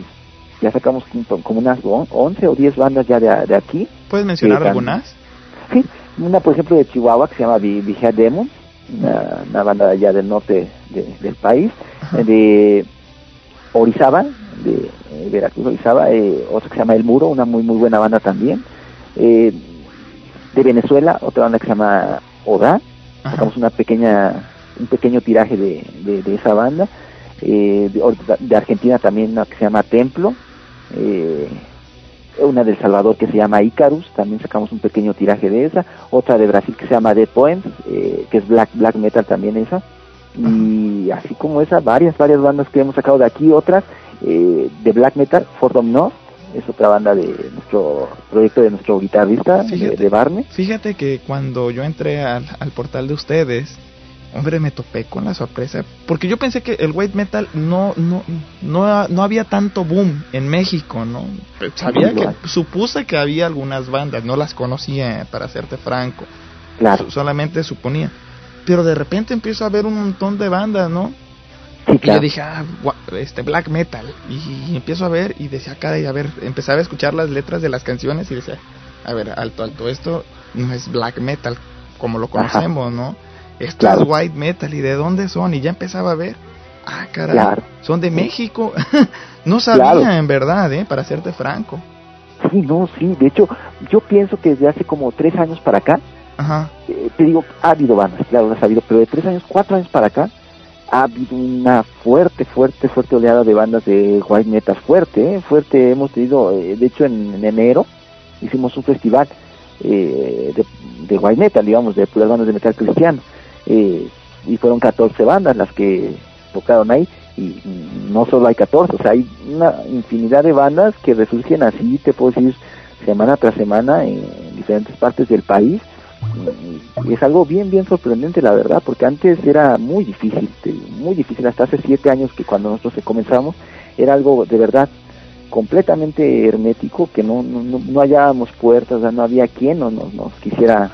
ya sacamos como- unas on- 11 o 10 bandas ya de, de aquí. ¿Puedes mencionar algunas? Sí, una por ejemplo de Chihuahua que se llama Vi- Vigía Demon, una, una banda allá del norte de- del país, Ajá. de Orizaba, de eh, Veracruz, Orizaba, eh, otra que se llama El Muro, una muy muy buena banda también, eh, de Venezuela, otra banda que se llama Oda, Ajá. sacamos una pequeña un pequeño tiraje de, de, de esa banda, eh, de, de Argentina también una que se llama Templo, eh, una del Salvador que se llama Icarus, también sacamos un pequeño tiraje de esa, otra de Brasil que se llama The Poems, eh, que es black black metal también esa, y así como esa, varias, varias bandas que hemos sacado de aquí, otras eh, de black metal, Fordham North, es otra banda de nuestro proyecto de nuestro guitarrista, de, Fíjate. de Barney. Fíjate que cuando yo entré al, al portal de ustedes, hombre, me topé con la sorpresa. Porque yo pensé que el white metal no, no, no, no había tanto boom en México, ¿no? Sabía que, supuse que había algunas bandas, no las conocía, para serte franco. Claro, So- solamente suponía. Pero de repente empiezo a ver un montón de bandas, ¿no? Sí, Y yo dije, ah, este black metal. Y, empiezo a ver y decía, caray, a ver, empezaba a escuchar las letras de las canciones y decía, a ver, alto, alto, esto no es black metal como lo Ajá. conocemos, ¿no? Esto Claro. es white metal. ¿Y de dónde son? Y ya empezaba a ver, ah, caray, Claro. son de México. no sabía, en verdad, ¿eh? Para serte franco. Sí, no, sí, de hecho, yo pienso que desde hace como tres años para acá, Ajá. eh, te digo, ha habido bandas, claro, las ha habido, pero de tres años, cuatro años para acá, ha habido una fuerte, fuerte, fuerte oleada de bandas de white fuerte, eh, fuerte, hemos tenido, eh, de hecho en, en enero hicimos un festival eh, de, de white digamos, de puras bandas de metal cristiano, eh, y fueron 14 bandas las que tocaron ahí, y no solo hay 14, o sea, hay una infinidad de bandas que resurgen así, te puedo decir, semana tras semana en diferentes partes del país, es algo bien bien sorprendente la verdad porque antes era muy difícil muy difícil hasta hace siete años que cuando nosotros comenzamos era algo de verdad completamente hermético que no no, no, no hallábamos puertas no había quien no nos, nos quisiera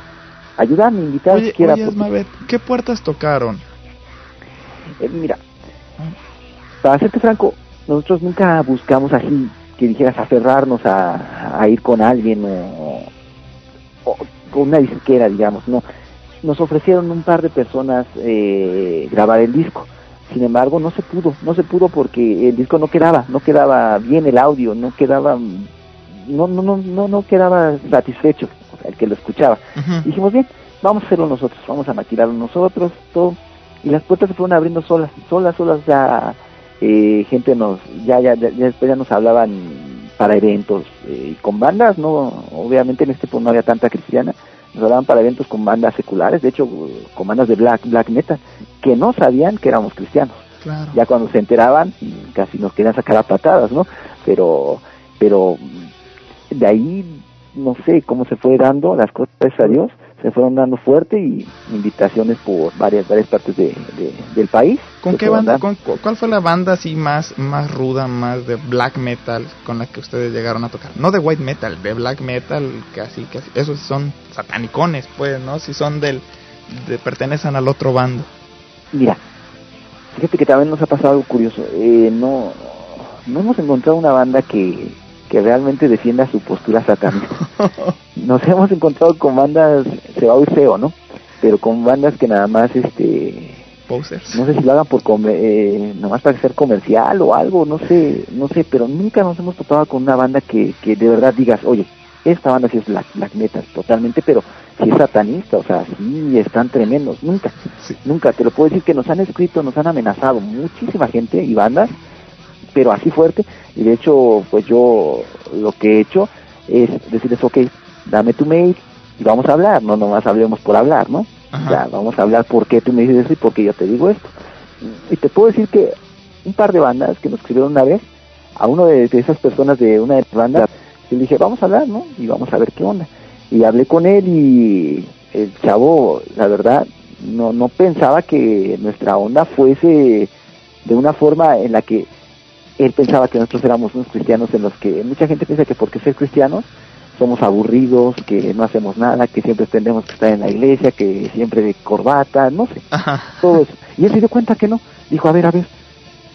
ayudar ni invitar Oye, siquiera oye ¿qué puertas tocaron? eh, mira para serte franco nosotros nunca buscamos así que dijeras aferrarnos a, a ir con alguien o, o con una disquera digamos no nos ofrecieron un par de personas eh, grabar el disco. Sin embargo no se pudo no se pudo porque el disco no quedaba no quedaba bien el audio no quedaba no no no no, no quedaba satisfecho el que lo escuchaba. Dijimos bien vamos a hacerlo nosotros vamos a maquilarlo nosotros todo y las puertas se fueron abriendo solas solas solas ya eh, gente nos ya, ya ya ya después ya nos hablaban para eventos eh, y con bandas no obviamente en este punto no había tanta cristiana. Nos hablaban para eventos con bandas seculares de hecho con bandas de black black metal que no sabían que éramos cristianos. Claro. ya cuando se enteraban casi nos querían sacar a patadas no pero pero de ahí no sé cómo se fue dando las cosas gracias a Dios se fueron dando fuerte y invitaciones por varias varias partes de, de- del país ¿Con qué banda? Con, cu- ¿Cuál fue la banda así más, más ruda, más de black metal con la que ustedes llegaron a tocar? No de white metal, de black metal, que así, que así- esos son satanicones, pues, ¿no? Si son del, de, pertenecen al otro bando. Mira, fíjate que también nos ha pasado algo curioso. Eh, no, no hemos encontrado una banda que, que realmente defienda su postura satánica. Nos hemos encontrado con bandas, se va a oír feo, ¿no? Pero con bandas que nada más, este, No sé si lo hagan por comer, eh, nomás para ser comercial o algo, no sé, no sé, pero nunca nos hemos topado con una banda que, que de verdad digas, oye, esta banda sí es black, black metal, totalmente, pero si es satanista, o sea, sí están tremendos, nunca, nunca, te lo puedo decir que nos han escrito, nos han amenazado muchísima gente y bandas, pero así fuerte, y de hecho, pues yo lo que he hecho es decirles, ok, dame tu mail y vamos a hablar, no nomás hablemos por hablar, ¿no? Ya, vamos a hablar por qué tú me dices eso y por qué yo te digo esto. Y te puedo decir que un par de bandas que nos escribieron una vez, a uno de, esas personas de una de las bandas, le dije, vamos a hablar, ¿no? Y vamos a ver qué onda. Y hablé con él y el chavo, la verdad, no, no pensaba que nuestra onda fuese de una forma en la que él pensaba que nosotros éramos unos cristianos en los que mucha gente piensa que porque ser cristianos somos aburridos, que no hacemos nada, que siempre tenemos que estar en la iglesia, que siempre de corbata, no sé, todo eso. Y él se dio cuenta que no. Dijo, a ver, a ver,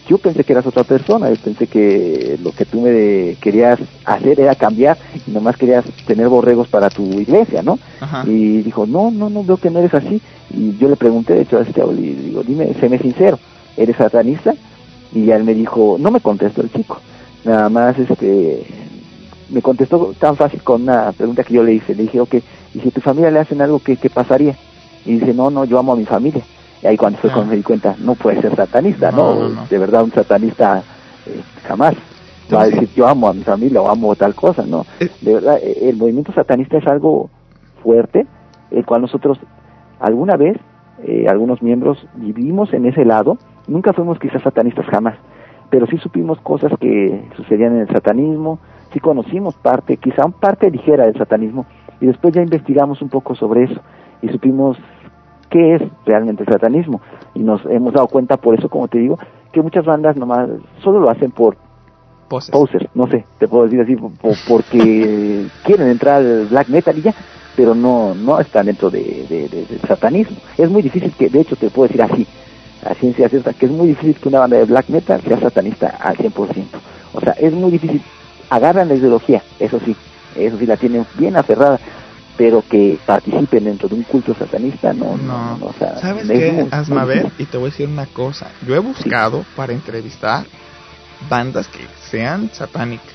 yo pensé que eras otra persona, yo pensé que lo que tú me querías hacer era cambiar y nomás querías tener borregos para tu iglesia, ¿no? Y dijo, no, no, no, veo que no eres así. Y yo le pregunté, de hecho, a este y digo, dime, séme sincero, ¿eres satanista? Y él me dijo, no me contestó el chico, nada más este me contestó tan fácil con una pregunta que yo le hice. Le dije, ok, y si tu familia le hacen algo, ¿qué, qué pasaría? Y dice, no, no, yo amo a mi familia. Y ahí cuando fue cuando me di cuenta, no puede ser satanista, ¿no? De verdad, un satanista eh, jamás va a decir, yo amo a mi familia o amo tal cosa, ¿no? Eh. De verdad, eh, el movimiento satanista es algo fuerte, el cual nosotros alguna vez, algunos miembros, vivimos en ese lado, nunca fuimos quizás satanistas jamás, pero sí supimos cosas que sucedían en el satanismo, sí conocimos parte, quizá un parte ligera del satanismo, y después ya investigamos un poco sobre eso y supimos qué es realmente el satanismo. Y nos hemos dado cuenta, por eso, como te digo, que muchas bandas nomás solo lo hacen por Poses. no sé, te puedo decir así, porque quieren entrar al black metal y ya, pero no no están dentro de, del satanismo. Es muy difícil que, de hecho, te puedo decir así, a ciencia cierta, que es muy difícil que una banda de black metal sea satanista al 100%. O sea, es muy difícil agarran la ideología, eso sí, eso sí la tienen bien aferrada, pero que participen dentro de un culto satanista, no, no, o sea, ¿Sabes qué? Hazme ver, y te voy a decir una cosa, yo he buscado para entrevistar bandas que sean satánicas,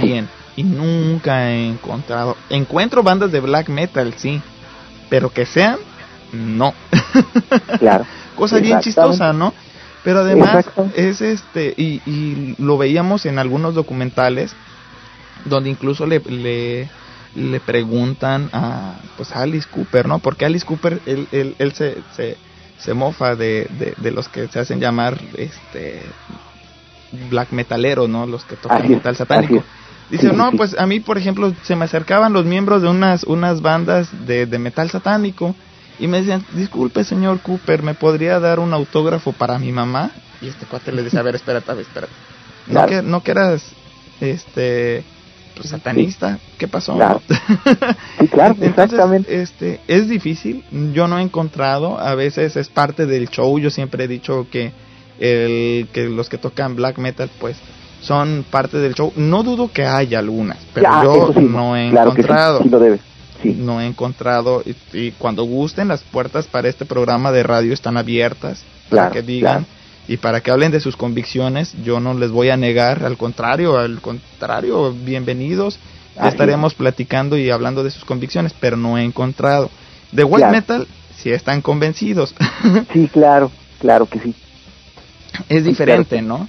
bien, y nunca he encontrado, encuentro bandas de black metal, sí, pero que sean, no. Claro. Cosa bien chistosa, ¿no? Pero además es este, y, y, lo veíamos en algunos documentales, donde incluso le, le, le preguntan a, pues a Alice Cooper, ¿no? Porque Alice Cooper, él, él, él se, se, se, mofa de, de, los que se hacen llamar este black metalero, ¿no? Los que tocan metal satánico. Dice, no, pues a mí, por ejemplo, se me acercaban los miembros de unas, unas bandas de, de metal satánico y me decían, disculpe señor Cooper, ¿me podría dar un autógrafo para mi mamá? Y este cuate le decía, a ver, espérate, espérate. ¿No, que, ¿No que eras este pues, satanista? ¿Qué pasó? Claro. Sí, claro, exactamente. Este, es difícil, yo no he encontrado, a veces es parte del show, yo siempre he dicho que, el, que los que tocan black metal, pues son parte del show. No dudo que haya algunas, pero yo no he encontrado. sí, lo debe no he encontrado y, cuando gusten las puertas para este programa de radio están abiertas para que digan y para que hablen de sus convicciones. Yo no les voy a negar al contrario al contrario bienvenidos. Estaremos platicando y hablando de sus convicciones pero no he encontrado. De white metal si están convencidos. Sí claro claro que sí. Es diferente no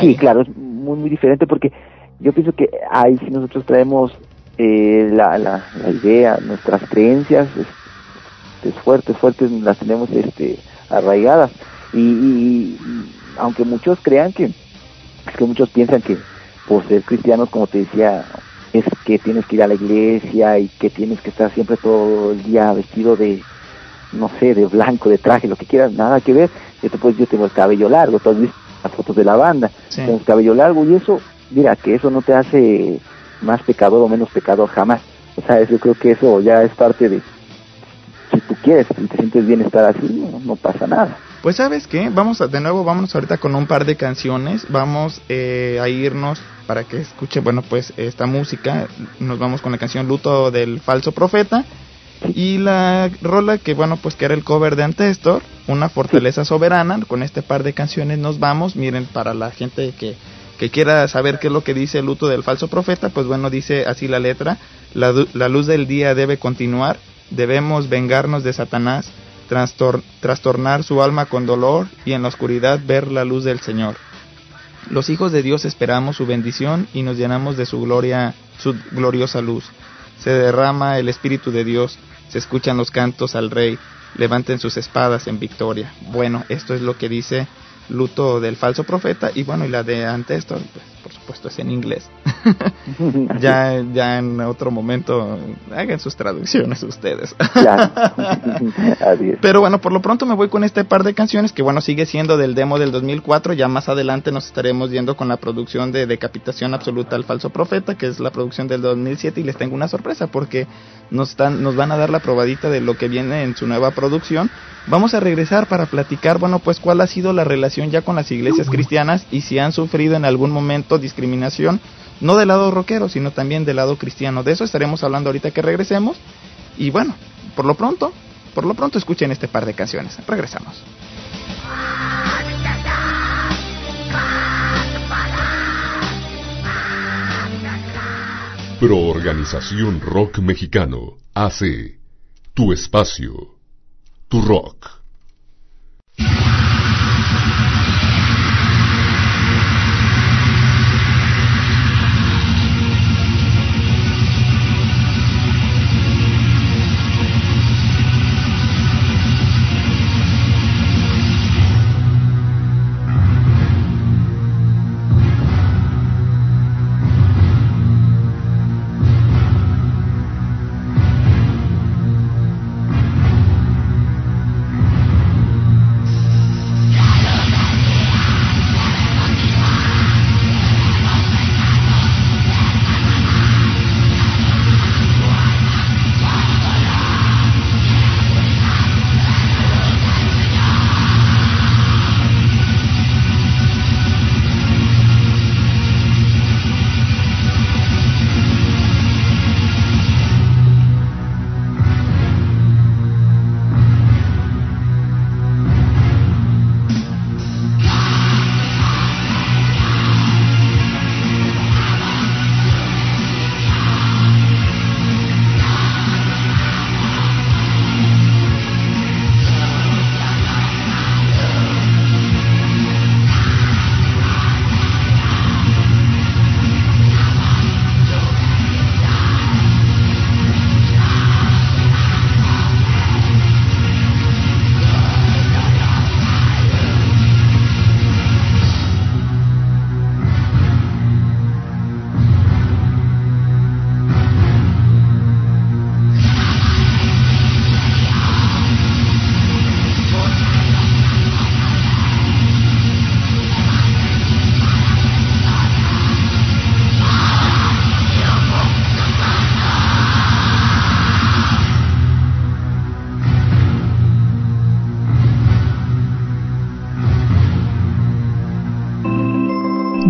sí claro es muy muy diferente porque yo pienso que ahí si nosotros traemos eh, la, la, idea, nuestras creencias es, fuertes, fuertes, las tenemos este, arraigadas. Y, aunque muchos crean que, es que muchos piensan que por ser cristianos, como te decía, es que tienes que ir a la iglesia y que tienes que estar siempre todo el día vestido de, no sé, de blanco, de traje, lo que quieras, nada que ver. Yo, te yo tengo el cabello largo, todas las fotos de la banda, tengo el cabello largo y eso, mira, que eso no te hace más pecador o menos pecador jamás. O sea, yo creo que eso ya es parte de, si tú quieres, y te sientes bien estar así, no, pasa nada. Pues sabes qué, vamos a, de nuevo, vamos ahorita con un par de canciones, vamos eh, a irnos para que escuche, bueno, pues esta música, nos vamos con la canción Luto del Falso Profeta y la rola que, bueno, pues que era el cover de Antestor, una fortaleza soberana. Con este par de canciones nos vamos. Miren, para la gente que, que quiera saber qué es lo que dice el luto del falso profeta, pues bueno, dice así la letra, la, la luz del día debe continuar, debemos vengarnos de Satanás, trastornar su alma con dolor y en la oscuridad ver la luz del Señor. Los hijos de Dios esperamos su bendición y nos llenamos de su gloria, su gloriosa luz. Se derrama el Espíritu de Dios, se escuchan los cantos al Rey, levanten sus espadas en victoria. Bueno, esto es lo que dice luto del falso profeta y bueno, y la de ante esto, pues, por supuesto es en inglés. ya, ya en otro momento hagan sus traducciones ustedes. Pero bueno, por lo pronto me voy con este par de canciones que bueno, sigue siendo del demo del 2004, ya más adelante nos estaremos yendo con la producción de Decapitación Absoluta al Falso Profeta, que es la producción del 2007 y les tengo una sorpresa porque nos, están, nos van a dar la probadita de lo que viene en su nueva producción. Vamos a regresar para platicar, bueno, pues cuál ha sido la relación ya con las iglesias cristianas y si han sufrido en algún momento discriminación, no del lado rockero, sino también del lado cristiano. De eso estaremos hablando ahorita que regresemos. Y bueno, por lo pronto, por lo pronto escuchen este par de canciones. Regresamos. Proorganización Rock Mexicano, AC, Tu Espacio, Tu Rock.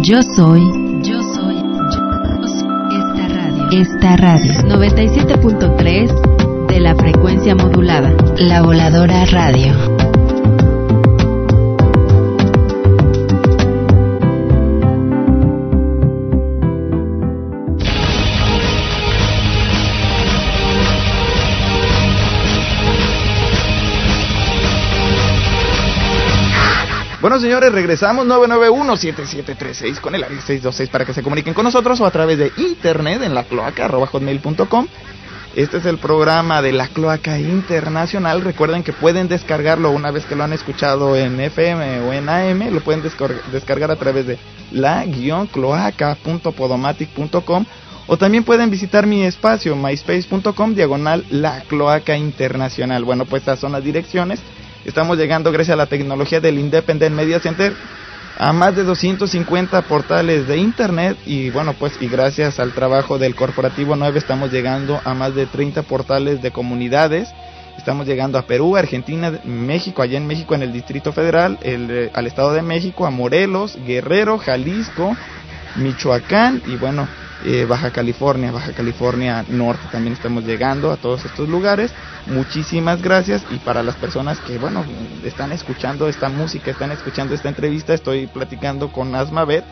Yo soy. Yo soy. Yo soy esta radio. Esta radio. 97.3 de la frecuencia modulada. La voladora radio. Señores, regresamos 991-7736 con el área 626 para que se comuniquen con nosotros o a través de internet en la cloaca hotmail.com. Este es el programa de la cloaca internacional. Recuerden que pueden descargarlo una vez que lo han escuchado en FM o en AM. Lo pueden descargar a través de la-cloaca.podomatic.com o también pueden visitar mi espacio myspace.com diagonal la cloaca internacional. Bueno, pues estas son las direcciones. Estamos llegando gracias a la tecnología del Independent Media Center a más de 250 portales de internet y bueno pues y gracias al trabajo del corporativo 9 estamos llegando a más de 30 portales de comunidades. Estamos llegando a Perú, Argentina, México, allá en México en el Distrito Federal, el, eh, al Estado de México, a Morelos, Guerrero, Jalisco, Michoacán y bueno eh, Baja California, Baja California Norte también estamos llegando a todos estos lugares. Muchísimas gracias y para las personas que, bueno, están escuchando esta música, están escuchando esta entrevista, estoy platicando con Asma Bet,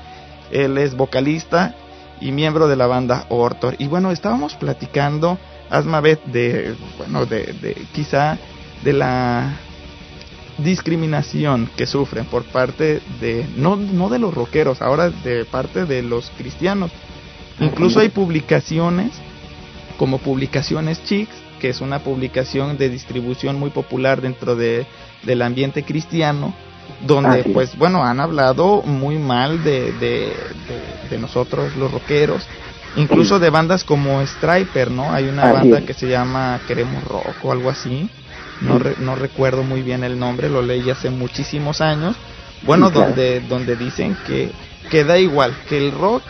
él es vocalista y miembro de la banda Ortor. Y bueno, estábamos platicando, Asma Bet, de, bueno, de, de quizá de la discriminación que sufren por parte de no no de los rockeros ahora de parte de los cristianos incluso hay publicaciones como publicaciones Chicks que es una publicación de distribución muy popular dentro de del ambiente cristiano donde pues bueno han hablado muy mal de, de, nosotros los rockeros incluso de bandas como Striper no hay una Así banda es. que se llama Queremos Rock o algo así no, re- no recuerdo muy bien el nombre, lo leí hace muchísimos años. Bueno, Sí, claro. donde donde dicen que que da igual, que el rock,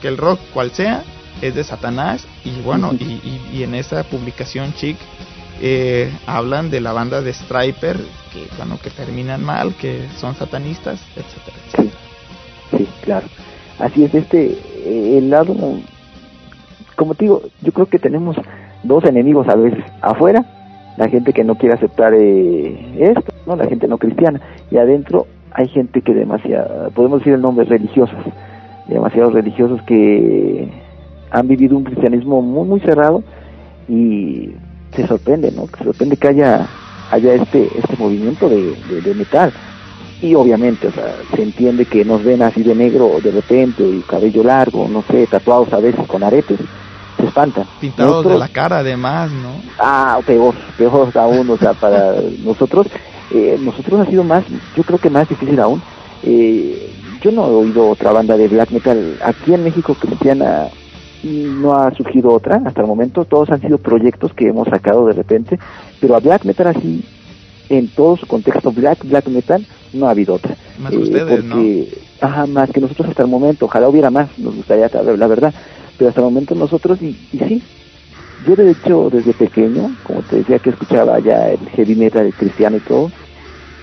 que el rock cual sea es de Satanás y bueno, y, y, en esa publicación chic eh, hablan de la banda de Striper que bueno, que terminan mal, que son satanistas, etcétera, etcétera. Sí, sí, claro. Así es, este, eh, el lado, como te digo, yo creo que tenemos dos enemigos a veces. Afuera, la gente que no quiere aceptar eh, esto, ¿no? La gente no cristiana. Y adentro hay gente que demasiado, podemos decir el nombre, religiosas. Demasiados religiosos que han vivido un cristianismo muy, muy cerrado y se sorprende, ¿no? Se sorprende que haya, haya este, este movimiento de, de, de metal y obviamente, o sea, se entiende que nos ven así de negro de repente y cabello largo, no sé, tatuados a veces con aretes, se espantan. Pintados de la cara además, ¿no? Ah, peor, peor aún, o sea, para nosotros, eh, nosotros ha sido más, yo creo que más difícil aún. Eh, yo no he oído otra banda de black metal aquí en México cristiana y no ha surgido otra hasta el momento. Todos han sido proyectos que hemos sacado de repente, pero a black metal así, en todo su contexto black, black metal, no ha habido otra. Más que ustedes, ¿no? porque, Ajá, más que nosotros hasta el momento. Ojalá hubiera más, nos gustaría saber la verdad. Pero hasta el momento nosotros, y, y sí, yo de hecho desde pequeño, como te decía que escuchaba ya el heavy metal el cristiano y todo,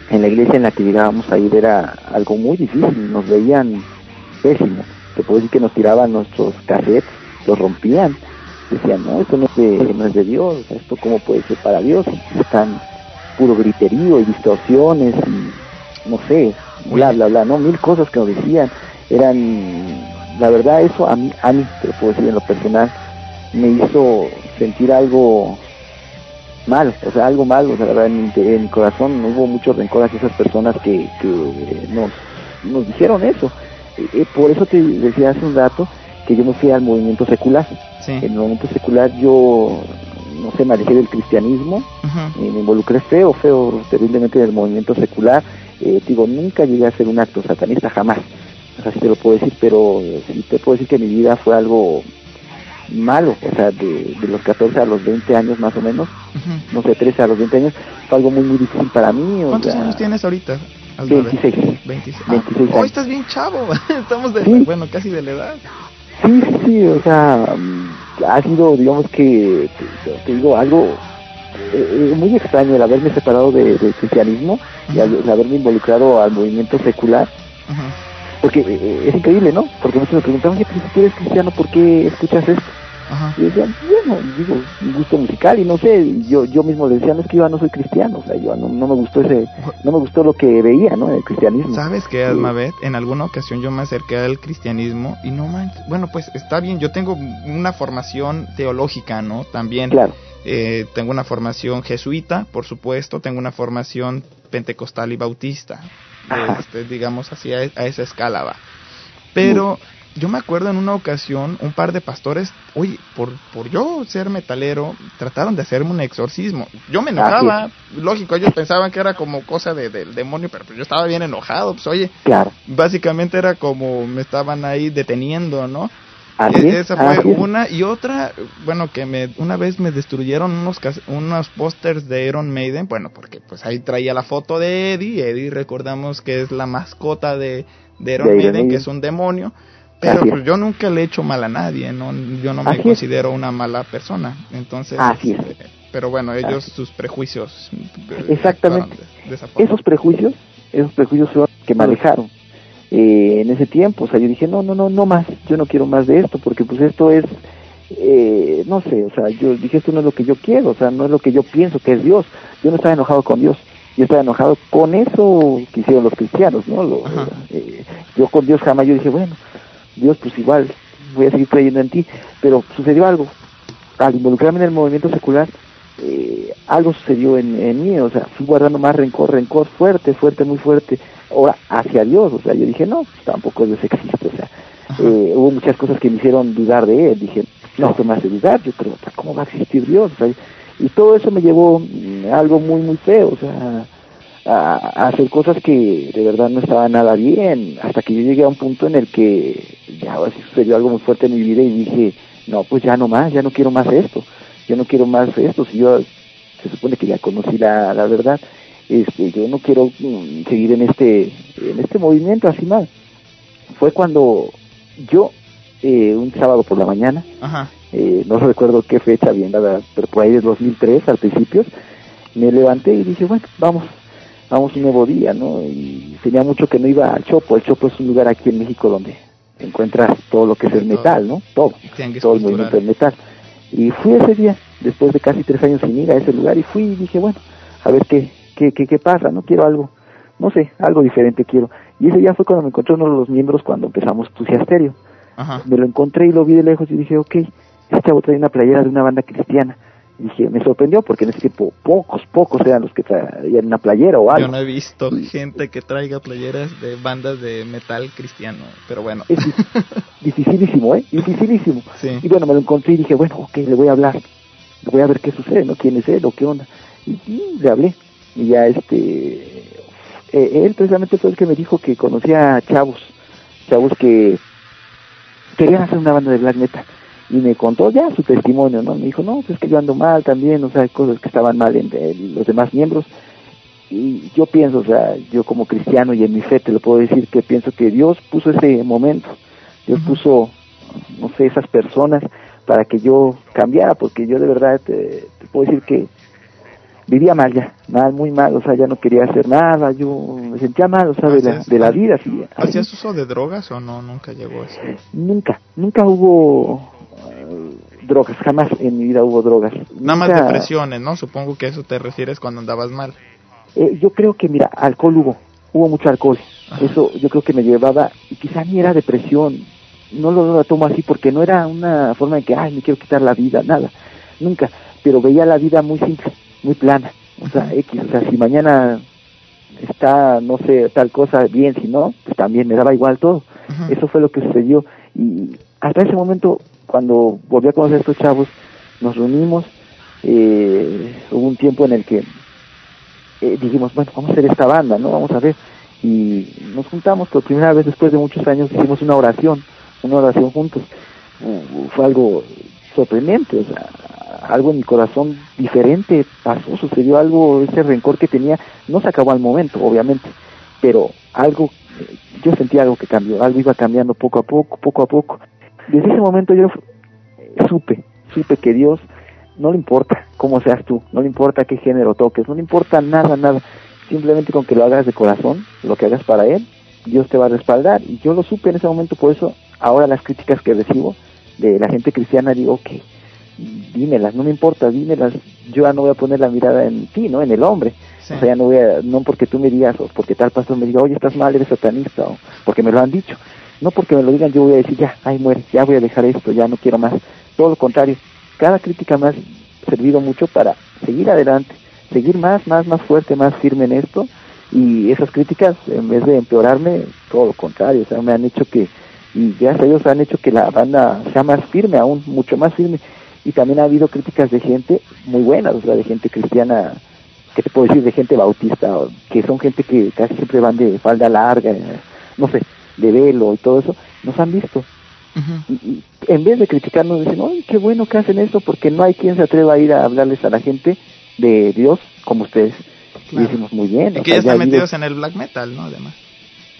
en la iglesia en la que llegábamos a ir era algo muy difícil, nos veían pésimo. Te puedo decir que nos tiraban nuestros cassettes, los rompían, decían, no, esto no es de, no es de Dios, esto cómo puede ser para Dios, están puro griterío y distorsiones y no sé, bla, bla, bla, no, mil cosas que nos decían, eran, la verdad eso a mí, a mí, te lo puedo decir en lo personal, me hizo sentir algo mal, o sea, algo mal, o sea, la verdad, en, mi- en mi corazón hubo mucho rencor hacia esas personas que, que nos, nos dijeron eso. Eh, eh, por eso te decía hace un rato que yo me fui al movimiento secular. Sí. En el movimiento secular yo, no sé, me alejé del cristianismo, eh, me involucré feo, feo, terriblemente en el movimiento secular. Eh, digo, nunca llegué a hacer un acto satanista, jamás. O sea, sí te lo puedo decir, pero eh, sí te puedo decir que mi vida fue algo malo, o sea, de, de los 14 a los 20 años más o menos, Ujú. no sé, 13 a los 20 años, fue algo muy, muy difícil para mí. o ¿Cuántos sea, años tienes ahorita? Aldo? 26. 26. 26 Ah, hoy años. estás bien chavo. Estamos de, Sí. bueno, casi de la edad. Sí, sí, sí, o sea, ha sido, digamos que, te, te digo, algo eh, eh, muy extraño el haberme separado de- del cristianismo y al- el haberme involucrado al movimiento secular, Ujú. Porque eh, eh, es increíble, ¿no? Porque muchos me preguntaban, oye, pero si tú eres cristiano, ¿por qué escuchas esto? Ajá. Y yo decía, bueno, digo, un gusto musical y no sé, yo yo mismo le decía, no es que yo no soy cristiano, o sea, yo no, no me gustó ese, no me gustó lo que veía, ¿no? El cristianismo. ¿Sabes qué, Almabet? En alguna ocasión yo me acerqué al cristianismo y no manches. Bueno, pues está bien, yo tengo una formación teológica, ¿no? También. Claro, Eh, tengo una formación jesuita, por supuesto, tengo una formación pentecostal y bautista. Este, digamos así, a, a esa escala va. Pero yo me acuerdo en una ocasión, un par de pastores, oye, por, por yo ser metalero, trataron de hacerme un exorcismo. Yo me enojaba, lógico, ellos pensaban que era como cosa de- del demonio, pero pues yo estaba bien enojado, pues oye, claro. básicamente era como me estaban ahí deteniendo, ¿no? Así E- es, Esa fue así es. una y otra, bueno, que me una vez me destruyeron unos unos pósters de Iron Maiden, bueno, porque pues ahí traía la foto de Eddie, Eddie recordamos que es la mascota de, de Iron De Iron Maiden, Maiden. que es un demonio, pero Así pues yo nunca le he hecho mal a nadie, no yo no me Así es. considero una mala persona, entonces Así es. este, pero bueno, ellos sus prejuicios eh, Exactamente. actuaron de- de esa forma. esos prejuicios, esos prejuicios los que me alejaron. Eh, en ese tiempo. O sea, yo dije, no, no, no, no más, yo no quiero más de esto, porque pues esto es, eh, no sé, o sea, yo dije, esto no es lo que yo quiero, o sea, no es lo que yo pienso que es Dios. Yo no estaba enojado con Dios, yo estaba enojado con eso que hicieron los cristianos, ¿no? Lo, eh, yo con Dios jamás, yo dije, bueno, Dios pues igual, voy a seguir creyendo en ti, pero sucedió algo. Al involucrarme en el movimiento secular, eh, algo sucedió en, en mí, o sea, fui guardando más rencor, rencor fuerte, fuerte, muy fuerte, ahora hacia Dios, o sea, yo dije, no, pues, tampoco Dios existe, o sea, eh, hubo muchas cosas que me hicieron dudar de él, dije, no, esto me hace dudar, yo creo, ¿cómo va a existir Dios? O sea, y todo eso me llevó mm, a algo muy, muy feo, o sea, a, a hacer cosas que de verdad no estaban nada bien, hasta que yo llegué a un punto en el que ya sucedió algo muy fuerte en mi vida y dije, no, pues ya no más, ya no quiero más esto, yo no quiero más esto, si yo se supone que ya conocí la, la verdad, este, yo no quiero mm, seguir en este, en este movimiento así mal. Fue cuando yo, eh, un sábado por la mañana, Ajá. eh, no recuerdo qué fecha bien, la verdad, pero por ahí de 2003, al principio, me levanté y dije, bueno, vamos, vamos un nuevo día, ¿no? Y tenía mucho que no iba al Chopo. El Chopo es un lugar aquí en México donde encuentras todo lo que es el metal, ¿no? Todo, todo el movimiento del metal. Y fui ese día, después de casi tres años sin ir a ese lugar, y fui y dije, bueno, a ver qué, qué, qué, qué pasa, ¿no? Quiero algo, no sé, algo diferente quiero. Y ese día fue cuando me encontré uno de los miembros cuando empezamos Tuciasterio. Ajá. Me lo encontré y lo vi de lejos y dije, ok, este chavo trae una playera de una banda cristiana. Y dije, me sorprendió porque en ese tiempo pocos, pocos eran los que traían una playera o algo. Yo no he visto gente que traiga playeras de bandas de metal cristiano, pero bueno. Es di- dificilísimo, ¿eh? Dificilísimo. Sí. Y bueno, me lo encontré y dije, bueno, ok, le voy a hablar. Le voy a ver qué sucede, ¿no? ¿Quién es él o qué onda? Y, y le hablé. Y ya, este... eh, él precisamente fue el que me dijo que conocía a chavos. Chavos que querían hacer una banda de black metal. Y me contó ya su testimonio, ¿no? Me dijo, no, pues es que yo ando mal también, o sea, hay cosas que estaban mal en, en los demás miembros. Y yo pienso, o sea, yo como cristiano y en mi fe te lo puedo decir que pienso que Dios puso ese momento, Dios puso, no sé, esas personas para que yo cambiara, porque yo de verdad te, te puedo decir que vivía mal ya, mal, muy mal, o sea, ya no quería hacer nada, yo me sentía mal, o sea, de la, ¿Hacías- de la vida, así, así. ¿Hacías uso de drogas o no? Nunca llegó a eso. Nunca, nunca hubo eh, drogas, jamás en mi vida hubo drogas. Nada más depresiones, ¿no? Supongo que a eso te refieres cuando andabas mal. Eh, yo creo que, mira, alcohol hubo, hubo mucho alcohol. Eso yo creo que me llevaba, y quizá ni era depresión, no lo, no lo tomo así porque no era una forma de que, ay, me quiero quitar la vida, nada, nunca, pero veía la vida muy simple, muy plana, o sea, X, o sea, si mañana está, no sé, tal cosa bien, si no, pues también me daba igual todo. Eso fue lo que sucedió y hasta ese momento, cuando volví a conocer a estos chavos, nos reunimos, eh, hubo un tiempo en el que eh, dijimos, bueno, vamos a hacer esta banda, ¿no? Vamos a ver. Y nos juntamos por primera vez después de muchos años, hicimos una oración, una oración juntos. Uh, fue algo sorprendente, o sea, algo en mi corazón diferente pasó, sucedió algo, ese rencor que tenía, no se acabó al momento, obviamente, pero algo, yo sentí algo que cambió, algo iba cambiando poco a poco, poco a poco. Desde ese momento yo eh, supe, supe que Dios no le importa cómo seas tú, no le importa qué género toques, no le importa nada, nada. Simplemente con que lo hagas de corazón, lo que hagas para Él, Dios te va a respaldar. Y yo lo supe en ese momento, por eso ahora las críticas que recibo de la gente cristiana digo, ok, dímelas, no me importa, dímelas. Yo ya no voy a poner la mirada en ti, ¿no? En el hombre. Sí. O sea, ya no voy a, no porque tú me digas o porque tal pastor me diga, oye, estás mal, eres satanista, o porque me lo han dicho. No porque me lo digan, yo voy a decir, ya, ay, muere, ya voy a dejar esto, ya no quiero más. Todo lo contrario, cada crítica me ha servido mucho para seguir adelante, seguir más, más, más fuerte, más firme en esto. Y esas críticas, en vez de empeorarme, todo lo contrario, o sea, me han hecho que, y gracias a Dios han hecho que la banda sea más firme, aún mucho más firme. Y también ha habido críticas de gente muy buenas, o sea, de gente cristiana, ¿qué te puedo decir? De gente bautista, o- que son gente que casi siempre van de falda larga, no sé, de velo y todo eso, nos han visto. Y, y en vez de criticarnos, dicen, ¡ay, qué bueno que hacen esto! Porque no hay quien se atreva a ir a hablarles a la gente de Dios como ustedes. Claro. Y decimos, muy bien. Y que sea, ya están metidos en el black metal, ¿no? Además.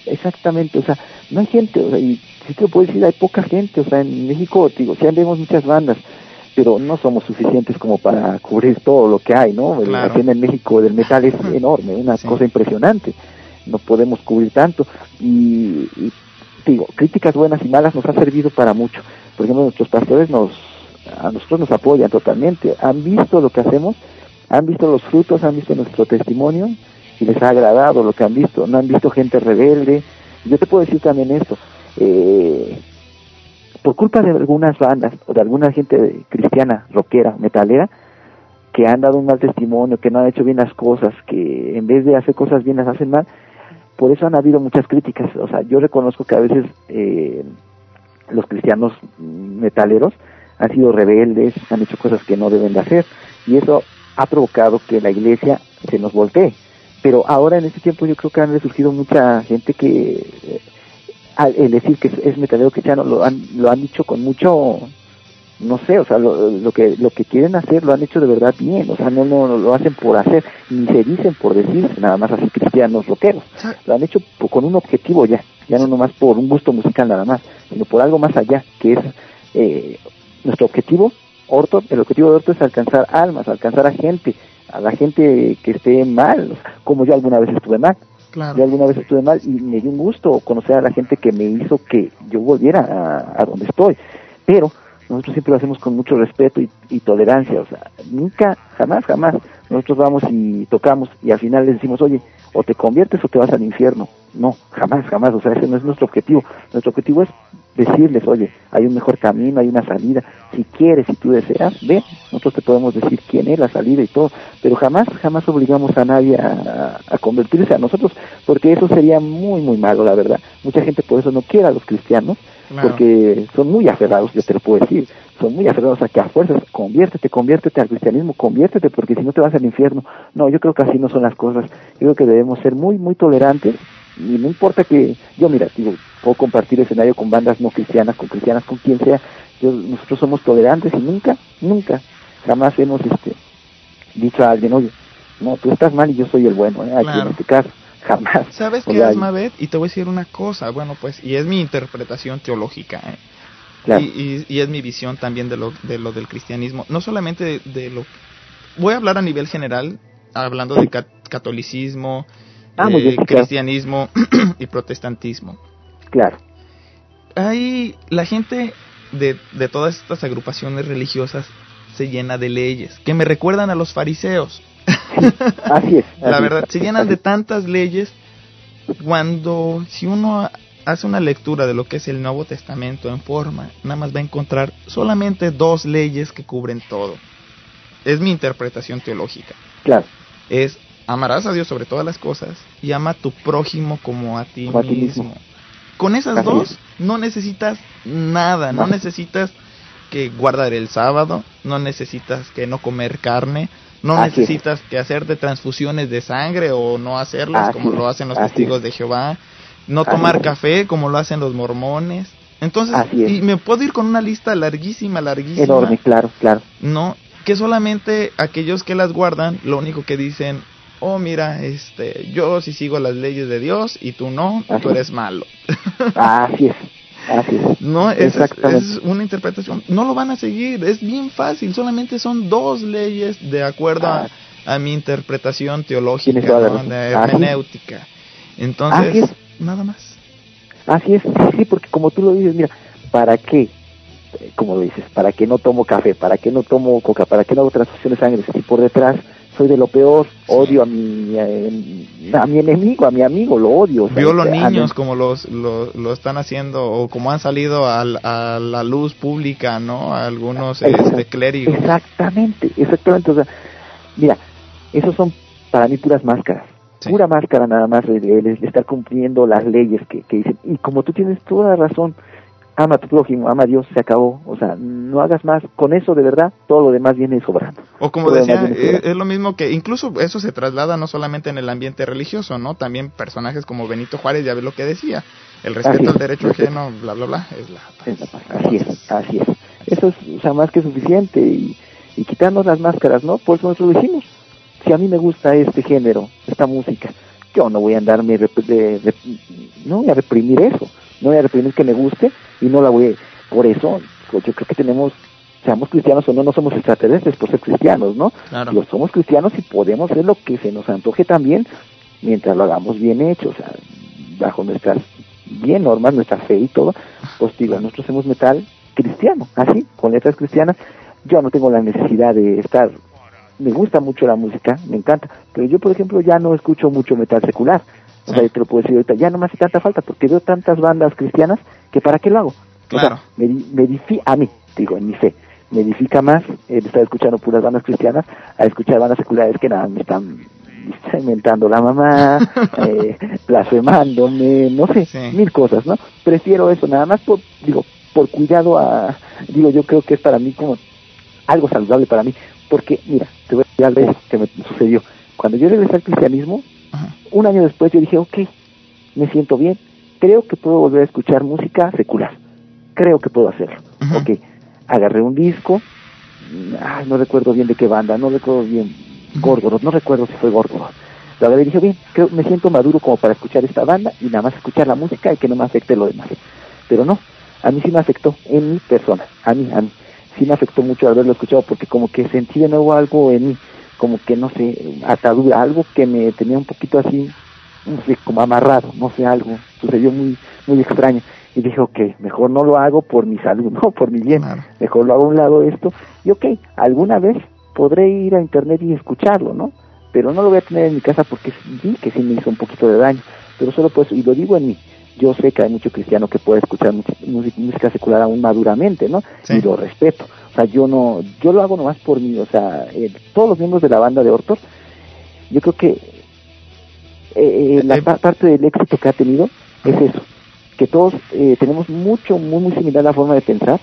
Exactamente, o sea, no hay gente, o sea, y si te lo puedo decir, hay poca gente, o sea, en México, digo, sí vemos muchas bandas, pero no somos suficientes como para cubrir todo lo que hay, ¿no? La escena en México del metal es enorme, una Sí. cosa impresionante. no podemos cubrir tanto. Y, y digo, críticas buenas y malas nos ha servido para mucho. Por ejemplo, nuestros pastores nos, a nosotros nos apoyan totalmente. Han visto lo que hacemos, han visto los frutos, han visto nuestro testimonio y les ha agradado lo que han visto. No han visto gente rebelde. Yo te puedo decir también esto. Eh, por culpa de algunas bandas o de alguna gente cristiana, rockera, metalera, que han dado un mal testimonio, que no han hecho bien las cosas, que en vez de hacer cosas bien las hacen mal, por eso han habido muchas críticas. O sea, yo reconozco que a veces eh, los cristianos metaleros han sido rebeldes, han hecho cosas que no deben de hacer, y eso ha provocado que la iglesia se nos voltee. Pero ahora en este tiempo yo creo que han resurgido mucha gente que eh, al el decir que es, es metalero cristiano lo han, lo han dicho con mucho no sé, o sea, lo, lo, que lo que quieren hacer lo han hecho de verdad bien, o sea, no, no, no lo hacen por hacer, ni se dicen por decir, nada más así cristianos rockeros, lo han hecho por, con un objetivo ya, ya no nomás por un gusto musical nada más, sino por algo más allá, que es eh, nuestro objetivo, Orto, el objetivo de Orto es alcanzar almas, alcanzar a gente, a la gente que esté mal, como yo alguna vez estuve mal. Claro. Yo alguna vez estuve mal y me dio un gusto conocer a la gente que me hizo que yo volviera a, a donde estoy. Pero nosotros siempre lo hacemos con mucho respeto y, y, tolerancia, o sea, nunca, jamás, jamás, nosotros vamos y tocamos y al final les decimos, oye, o te conviertes o te vas al infierno. No, jamás, jamás, o sea, ese no es nuestro objetivo. Nuestro objetivo es decirles, oye, hay un mejor camino, hay una salida. Si quieres, si tú deseas, ven, nosotros te podemos decir quién es la salida y todo, pero jamás, jamás obligamos a nadie a, convertirse a nosotros, porque eso sería muy, muy malo, la verdad. Mucha gente por eso no quiere a los cristianos, claro. porque son muy aferrados, yo te lo puedo decir, son muy aferrados a que a fuerzas, conviértete, conviértete al cristianismo, conviértete, porque si no te vas al infierno. No, yo creo que así no son las cosas. Yo creo que debemos ser muy, muy tolerantes y no importa que yo mira digo puedo compartir escenario con bandas no cristianas con cristianas con quien sea yo, nosotros somos tolerantes y nunca nunca jamás hemos este dicho a alguien oye no tú estás mal y yo soy el bueno ¿eh? aquí claro. en este caso jamás sabes qué es Mabet y te voy a decir una cosa bueno pues y es mi interpretación teológica ¿eh? claro. y, y, y, es mi visión también de lo de lo del cristianismo no solamente de, de lo voy a hablar a nivel general hablando de cat catolicismo Ah, eh, bien, cristianismo claro. y protestantismo. Claro. Hay la gente de, de, todas estas agrupaciones religiosas se llena de leyes que me recuerdan a los fariseos. Sí, así es. la verdad, es, se llenan de tantas leyes cuando si uno hace una lectura de lo que es el Nuevo Testamento en forma, nada más va a encontrar solamente dos leyes que cubren todo. Es mi interpretación teológica. Claro. Es amarás a Dios sobre todas las cosas y ama a tu prójimo como a ti, como mismo. A ti mismo. Con esas Así dos es. no necesitas nada, no. no necesitas que guardar el sábado, no necesitas que no comer carne, no Así necesitas es. que hacerte transfusiones de sangre o no hacerlas Así como lo hacen los testigos es. de Jehová, no tomar café como lo hacen los mormones. Entonces, y me puedo ir con una lista larguísima, larguísima. Enorme, claro, claro. No, que solamente aquellos que las guardan, lo único que dicen, oh mira, este, yo sí sigo las leyes de Dios y tú no, tú es. eres malo. Así es, así es. No, es, es, una interpretación, no lo van a seguir, es bien fácil, solamente son dos leyes de acuerdo Ah. a, a, mi interpretación teológica, ¿no? de hermenéutica. Entonces, nada más. Así es, sí, sí, porque como tú lo dices, mira, ¿para qué? Como lo dices, ¿para qué no tomo café? ¿Para qué no tomo coca? ¿Para qué no hago transfusión de sangre? Si por detrás soy de lo peor, odio a mi eh, a mi enemigo, a mi amigo, lo odio. o sea, Violo a mi- niños como los, lo, lo están haciendo o como han salido al- a, la luz pública, ¿no? Algunos Exacto. este, clérigos. Exactamente, exactamente. O sea, mira, esos son para mí puras máscaras. Sí. Pura máscara nada más el- el estar cumpliendo las leyes que, que dicen. Y como tú tienes toda la razón, ama a tu prójimo, ama a Dios, se acabó. O sea, no hagas más. Con eso, de verdad, todo lo demás viene sobrando. O como Todo decía, eh, es lo mismo que incluso eso se traslada no solamente en el ambiente religioso, ¿no? También personajes como Benito Juárez, ya ves lo que decía, el respeto Así al derecho ajeno, bla, bla, bla, es la paz. Es la paz. Así es, así es. Eso es o sea, más que suficiente. Y, y quitarnos las máscaras, ¿no? Por eso nosotros decimos, si a mí me gusta este género, esta música, yo no voy a andarme, rep- de- de- no voy a reprimir eso, no voy a reprimir que me guste y no la voy a, por eso, pues yo creo que tenemos, seamos cristianos o no, no somos extraterrestres por ser cristianos, ¿no? Claro. Somos cristianos y podemos hacer lo que se nos antoje también mientras lo hagamos bien hecho, o sea, bajo nuestras bien normas, nuestra fe y todo, pues digo, nosotros hacemos metal cristiano, así, con letras cristianas. Yo no tengo la necesidad de estar, me gusta mucho la música, me encanta, pero yo, por ejemplo, ya no escucho mucho metal secular. O sea, yo te lo puedo decir ahorita, ya no me hace tanta falta porque veo tantas bandas cristianas que para qué lo hago. Claro. O sea, me, me edifi- a mí, digo, en mi fe, me edifica más el estar escuchando puras bandas cristianas a escuchar bandas seculares que nada, me están inventando la mamá, eh, blasfemándome, no sé, Sí. mil cosas, ¿no? Prefiero eso, nada más por, digo, por cuidado a, digo, yo creo que es para mí como algo saludable para mí, porque, mira, te voy a decir algo que me sucedió. Cuando yo regresé al cristianismo, Ajá. un año después yo dije, ok, me siento bien, creo que puedo volver a escuchar música secular, creo que puedo hacerlo. Ujú. Ok, agarré un disco, ay, no recuerdo bien de qué banda, no recuerdo bien, Gorgoroth, no recuerdo si fue Gorgoroth. Lo agarré y dije, bien, creo, me siento maduro como para escuchar esta banda y nada más escuchar la música y que no me afecte lo demás. Pero no, a mí sí me afectó, en mi persona, a mí, a mí. Sí me afectó mucho haberlo escuchado porque como que sentí de nuevo algo en mí, como que no sé, atadura, algo que me tenía un poquito así, no sé, como amarrado, no sé, algo, sucedió muy, muy extraño. Y dije, ok, mejor no lo hago por mi salud, no por mi bien, Claro. mejor lo hago a un lado esto, y ok, alguna vez podré ir a internet y escucharlo, ¿no? Pero no lo voy a tener en mi casa porque sí que sí me hizo un poquito de daño, pero solo por eso, y lo digo en mí, yo sé que hay mucho cristiano que puede escuchar música, secular aún maduramente, ¿no? Sí. Y lo respeto. O sea, yo no, yo lo hago nomás por mí, o sea, eh, todos los miembros de la banda de Ortor, yo creo que eh, la Eh, pa- parte del éxito que ha tenido es eso, que todos eh, tenemos mucho, muy, muy similar la forma de pensar,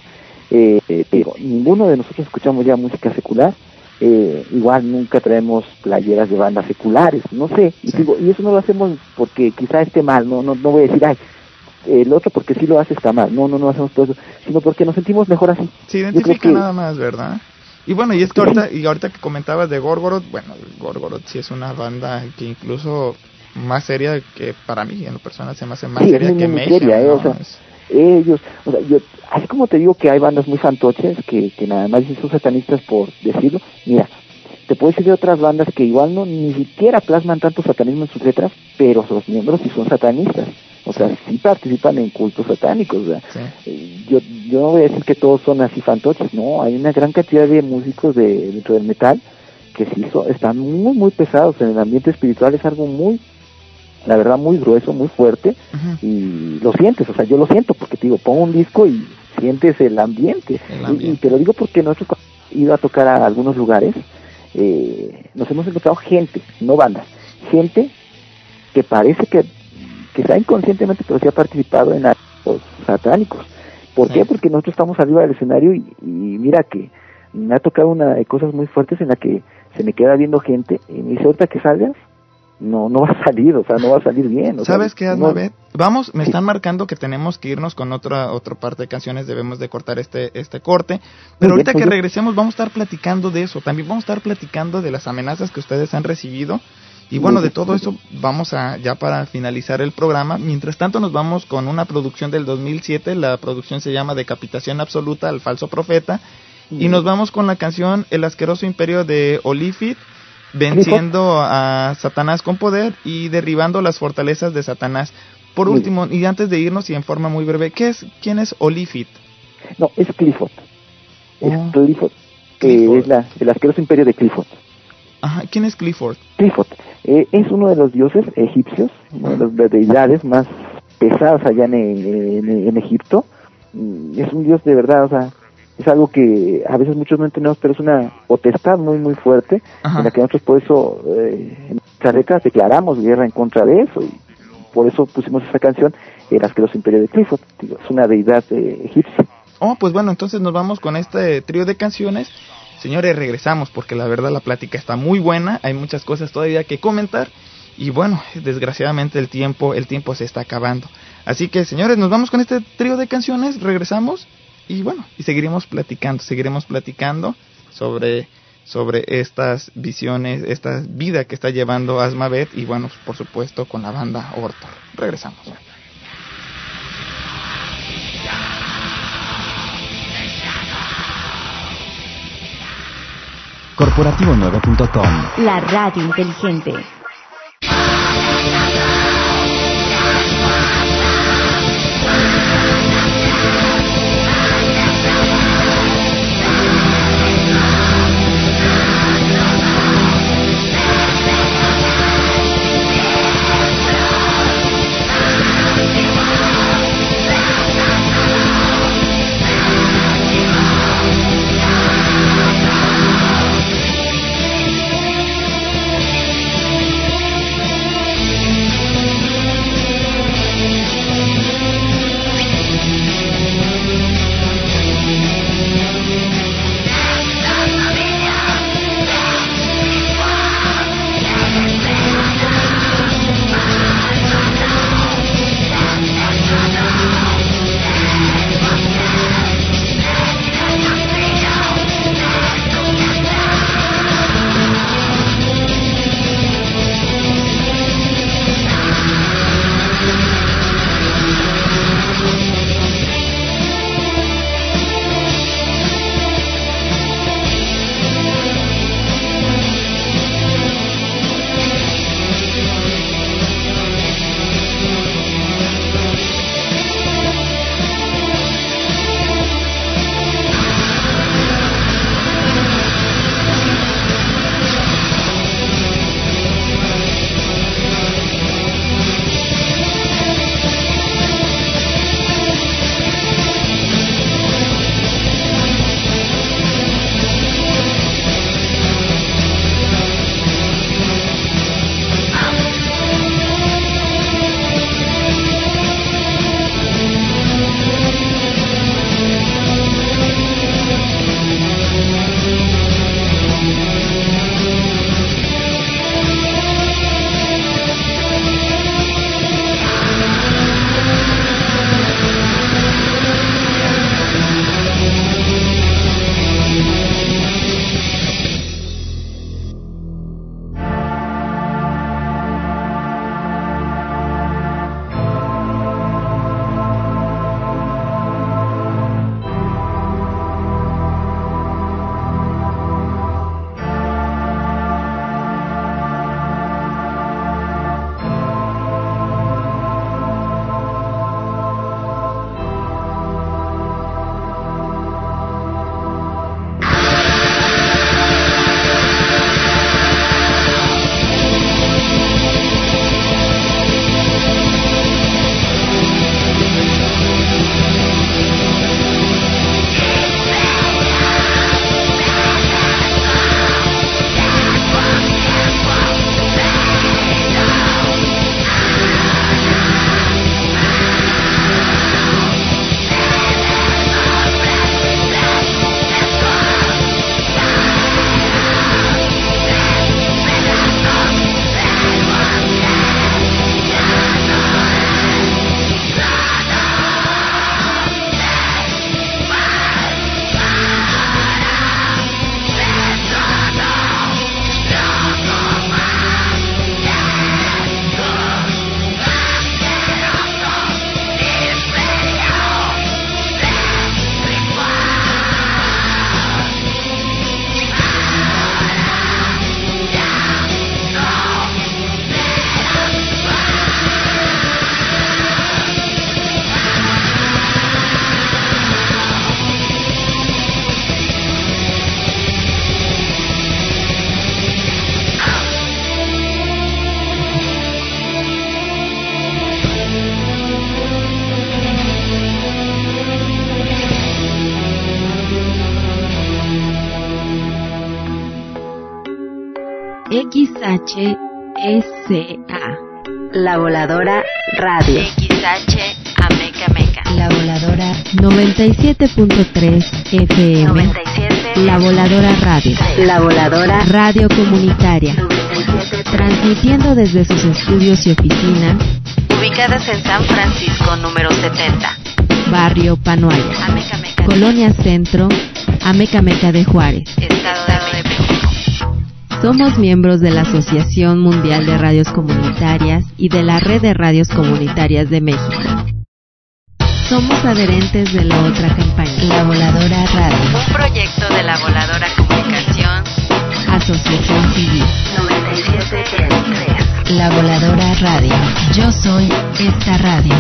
eh, eh, pero ninguno de nosotros escuchamos ya música secular, eh, igual nunca traemos playeras de bandas seculares, no sé, y, Sí. digo, y eso no lo hacemos porque quizá esté mal, no, no, no voy a decir, ay, el otro porque si lo hace está mal, no, no, no hacemos todo eso, sino porque nos sentimos mejor así. Se identifica que- nada más, ¿verdad? Y bueno, y es que ahorita, y ahorita que comentabas de Gorgoroth, bueno, Gorgoroth sí es una banda que incluso más seria que para mí, en lo personal, se me hace más Sí, es seria muy, que muy Mayhem, seria, ¿eh? ¿no? O sea, Es- ellos, o sea, yo, así como te digo que hay bandas muy fantoches que, que nada más son satanistas por decirlo, mira, te puedo decir de otras bandas que igual no ni siquiera plasman tanto satanismo en sus letras, pero sus miembros sí son satanistas, o sea, sí participan en cultos satánicos, sí. eh, yo, yo no voy a decir que todos son así fantoches, no, hay una gran cantidad de músicos de, dentro del metal que sí son, están muy, muy pesados en el ambiente espiritual, es algo muy, la verdad, muy grueso, muy fuerte, y lo sientes, o sea, yo lo siento porque te digo, pongo un disco y sientes el ambiente. El Y- te lo digo porque nosotros hemos ido a tocar a algunos lugares, eh, nos hemos encontrado gente, no bandas, gente que parece que, que está inconscientemente, pero sí ha participado en actos satánicos. ¿Por Sí. qué? Porque nosotros estamos arriba del escenario y, y mira que me ha tocado una de cosas muy fuertes en la que se me queda viendo gente y me dice, ahorita que salgas, no no va a salir, o sea, no va a salir bien. o sea, ¿Sabes qué, no-? Vamos, me están marcando que tenemos que irnos con otra otra parte de canciones, debemos de cortar este este corte, pero ahorita muy que regresemos vamos a estar platicando de eso, también vamos a estar platicando de las amenazas que ustedes han recibido y bueno, de todo eso vamos a ya para finalizar el programa, mientras tanto nos vamos con una producción del 2007, la producción se llama Decapitación Absoluta al Falso Profeta y nos vamos con la canción El asqueroso imperio de Olifit, venciendo a Satanás con poder y derribando las fortalezas de Satanás. Por último, y antes de irnos y en forma muy breve, ¿qué es, ¿quién es Olifit? No, es Clifford. Oh. Es Clifford, que Clifford. es la, el asqueroso imperio de Clifford. Ajá, ¿quién es Clifford? Clifford eh, es uno de los dioses egipcios, una de las deidades más pesadas allá en, en- en Egipto. Mm, Es un dios de verdad, o sea, es algo que a veces muchos no entendemos, pero es una potestad muy, muy fuerte, Ajá. en la que nosotros por eso, eh, en nuestras letras declaramos guerra en contra de eso, y por eso pusimos esa canción, El asqueroso imperio de Clifford. Digo, es una deidad eh, egipcia. Oh, pues bueno, entonces nos vamos con este trío de canciones. Señores, regresamos porque la verdad la plática está muy buena, hay muchas cosas todavía que comentar y bueno, desgraciadamente el tiempo, el tiempo se está acabando. Así que, señores, nos vamos con este trío de canciones, regresamos y bueno, y seguiremos platicando, seguiremos platicando sobre sobre estas visiones, esta vida que está llevando Asmabet y bueno, por supuesto con la banda Ortor. Regresamos. Corporativo9.com La radio inteligente. XHSA. La Voladora Radio. XH Ameca Meca. La Voladora 97.3 FM. 97. La Voladora Radio. La Voladora Radio Comunitaria. Transmitiendo desde sus estudios y oficinas, ubicadas en San Francisco número 70. Barrio Panoaya. Ameca Meca. Colonia Centro, Amecameca de Juárez. Estado de. Somos miembros de la Asociación Mundial de Radios Comunitarias y de la Red de Radios Comunitarias de México. Somos adherentes de la otra campaña, La Voladora Radio, Un proyecto de la Voladora Comunicación Asociación Civil. 97.3. La Voladora Radio. Yo soy esta radio.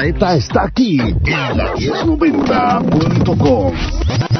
Susaeta está aquí en la 1090.com.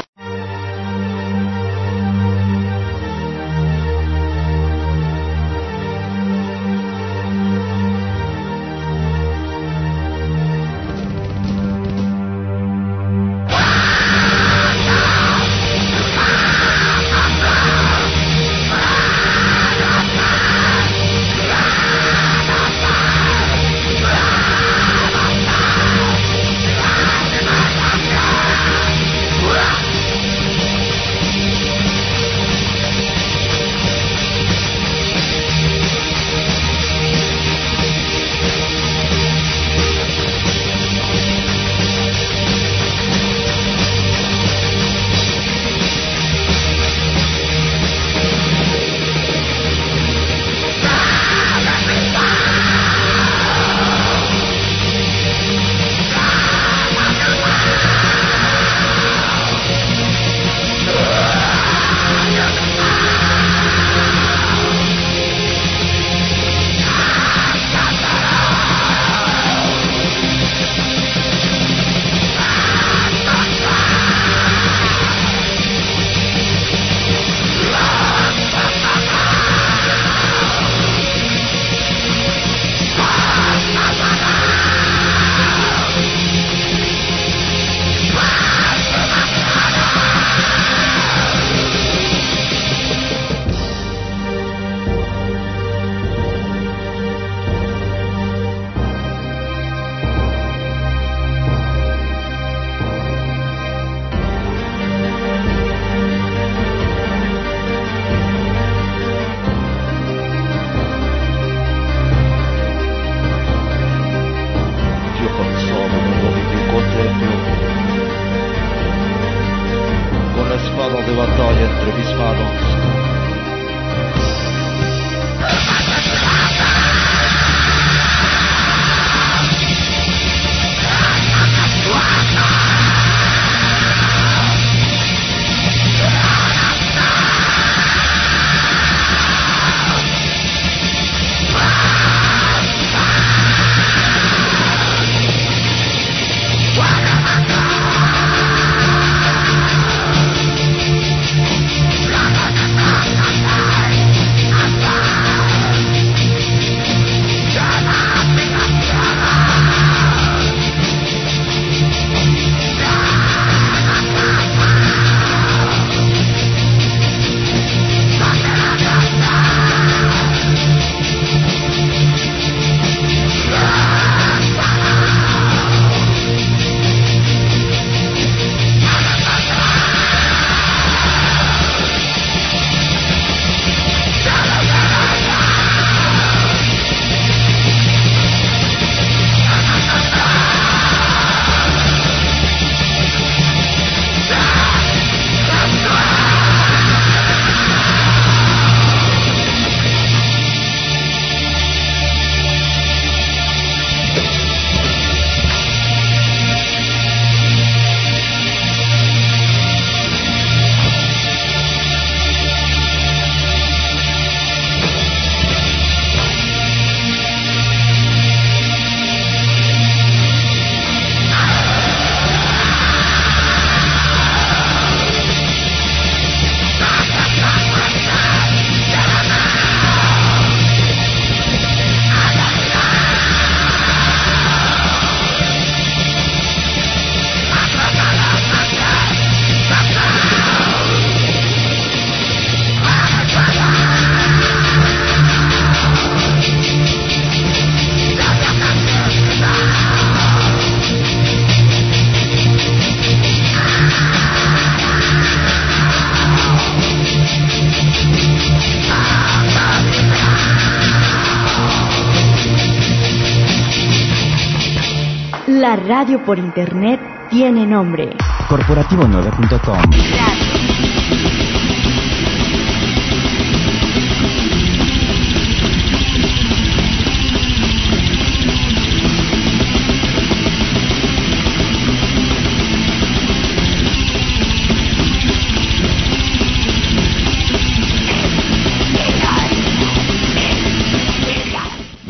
La radio por internet tiene nombre. Corporativo9.com.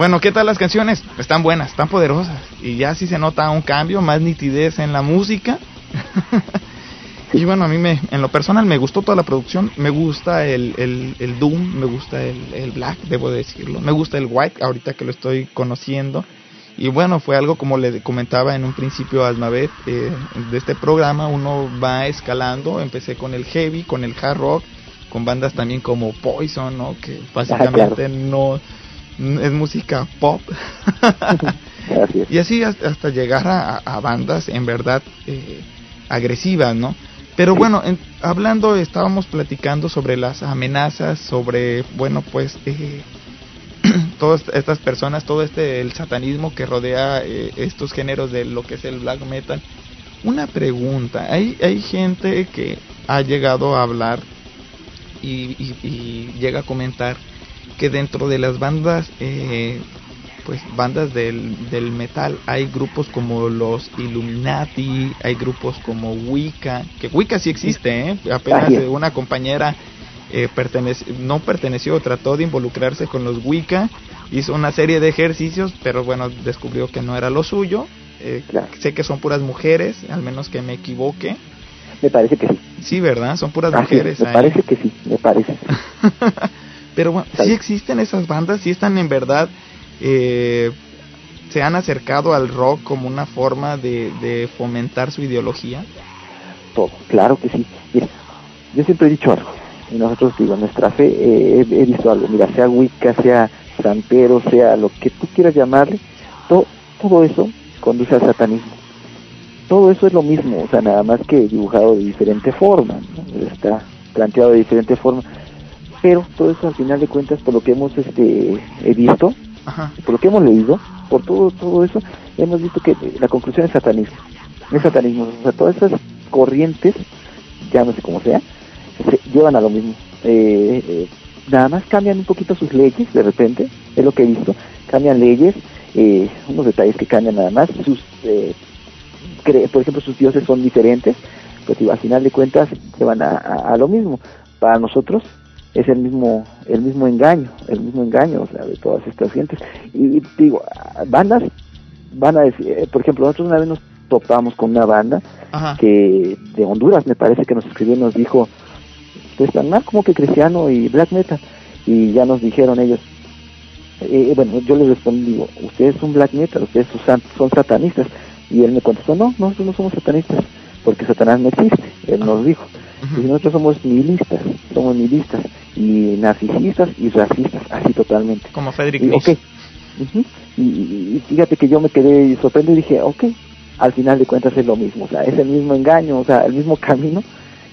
Bueno, ¿qué tal las canciones? Están buenas, están poderosas. Y ya sí se nota un cambio, más nitidez en la música. y bueno, a mí me, en lo personal me gustó toda la producción. Me gusta el, el, el Doom, me gusta el, el, Black, debo decirlo. Me gusta el White, ahorita que lo estoy conociendo. Y bueno, fue algo como le comentaba en un principio a Almabeth eh, de este programa. Uno va escalando. Empecé con el heavy, con el hard rock, con bandas también como Poison, ¿no? que básicamente no es música pop. y así hasta llegar a, bandas en verdad eh, agresivas, ¿no? Pero bueno, hablando, estábamos platicando sobre las amenazas, sobre, bueno, pues, eh, todas estas personas, todo este, el satanismo que rodea eh, estos géneros de lo que es el black metal. Una pregunta, hay, hay gente que ha llegado a hablar y, y llega a comentar que dentro de las bandas, eh, pues bandas del, del metal, hay grupos como los Illuminati, hay grupos como Wicca, que Wicca sí existe, ¿eh? apenas una compañera eh, pertenece, no perteneció, trató de involucrarse con los Wicca, hizo una serie de ejercicios, pero bueno, descubrió que no era lo suyo. Eh, sé que son puras mujeres, al menos que me equivoque. Me parece que sí. Sí, ¿verdad? Son puras mujeres. Me parece que sí, me parece. Pero bueno, si existen esas bandas, si están en verdad, eh, se han acercado al rock como una forma de, fomentar su ideología. Todo, claro que sí. Mira, yo siempre he dicho algo, y nosotros digo, nuestra fe, eh, he, visto algo, mira, sea Wicca, sea Santero, sea lo que tú quieras llamarle, todo, todo eso conduce al satanismo. Todo eso es lo mismo, o sea, nada más que dibujado de diferente forma, está planteado de diferente forma pero todo eso al final de cuentas por lo que hemos este visto por lo que hemos leído por todo todo eso hemos visto que la conclusión es satanismo. Es satanismo. O sea todas esas corrientes ya no sé cómo sea se llevan a lo mismo. Eh, eh, nada más cambian un poquito sus leyes de repente es lo que he visto. Cambian leyes eh, unos detalles que cambian nada más sus por ejemplo sus dioses son diferentes pues al final de cuentas se van a, a lo mismo. Para nosotros es el mismo el mismo engaño el mismo engaño o sea de todas estas gentes. Y, digo bandas van a decir eh, por ejemplo nosotros una vez nos topamos con una banda que de Honduras me parece que nos escribió y nos dijo pues tan mal como que cristiano y black metal y ya nos dijeron ellos eh, bueno yo les respondí digo ustedes son black metal ustedes son, son satanistas. Y él me contestó no nosotros no somos satanistas porque Satanás no existe él nos dijo y nosotros somos nihilistas somos nihilistas y narcisistas y racistas, así totalmente. Como Frederick y, y, fíjate que yo me quedé sorprendido y dije, ok, al final de cuentas es lo mismo, o sea, es el mismo engaño, o sea, el mismo camino.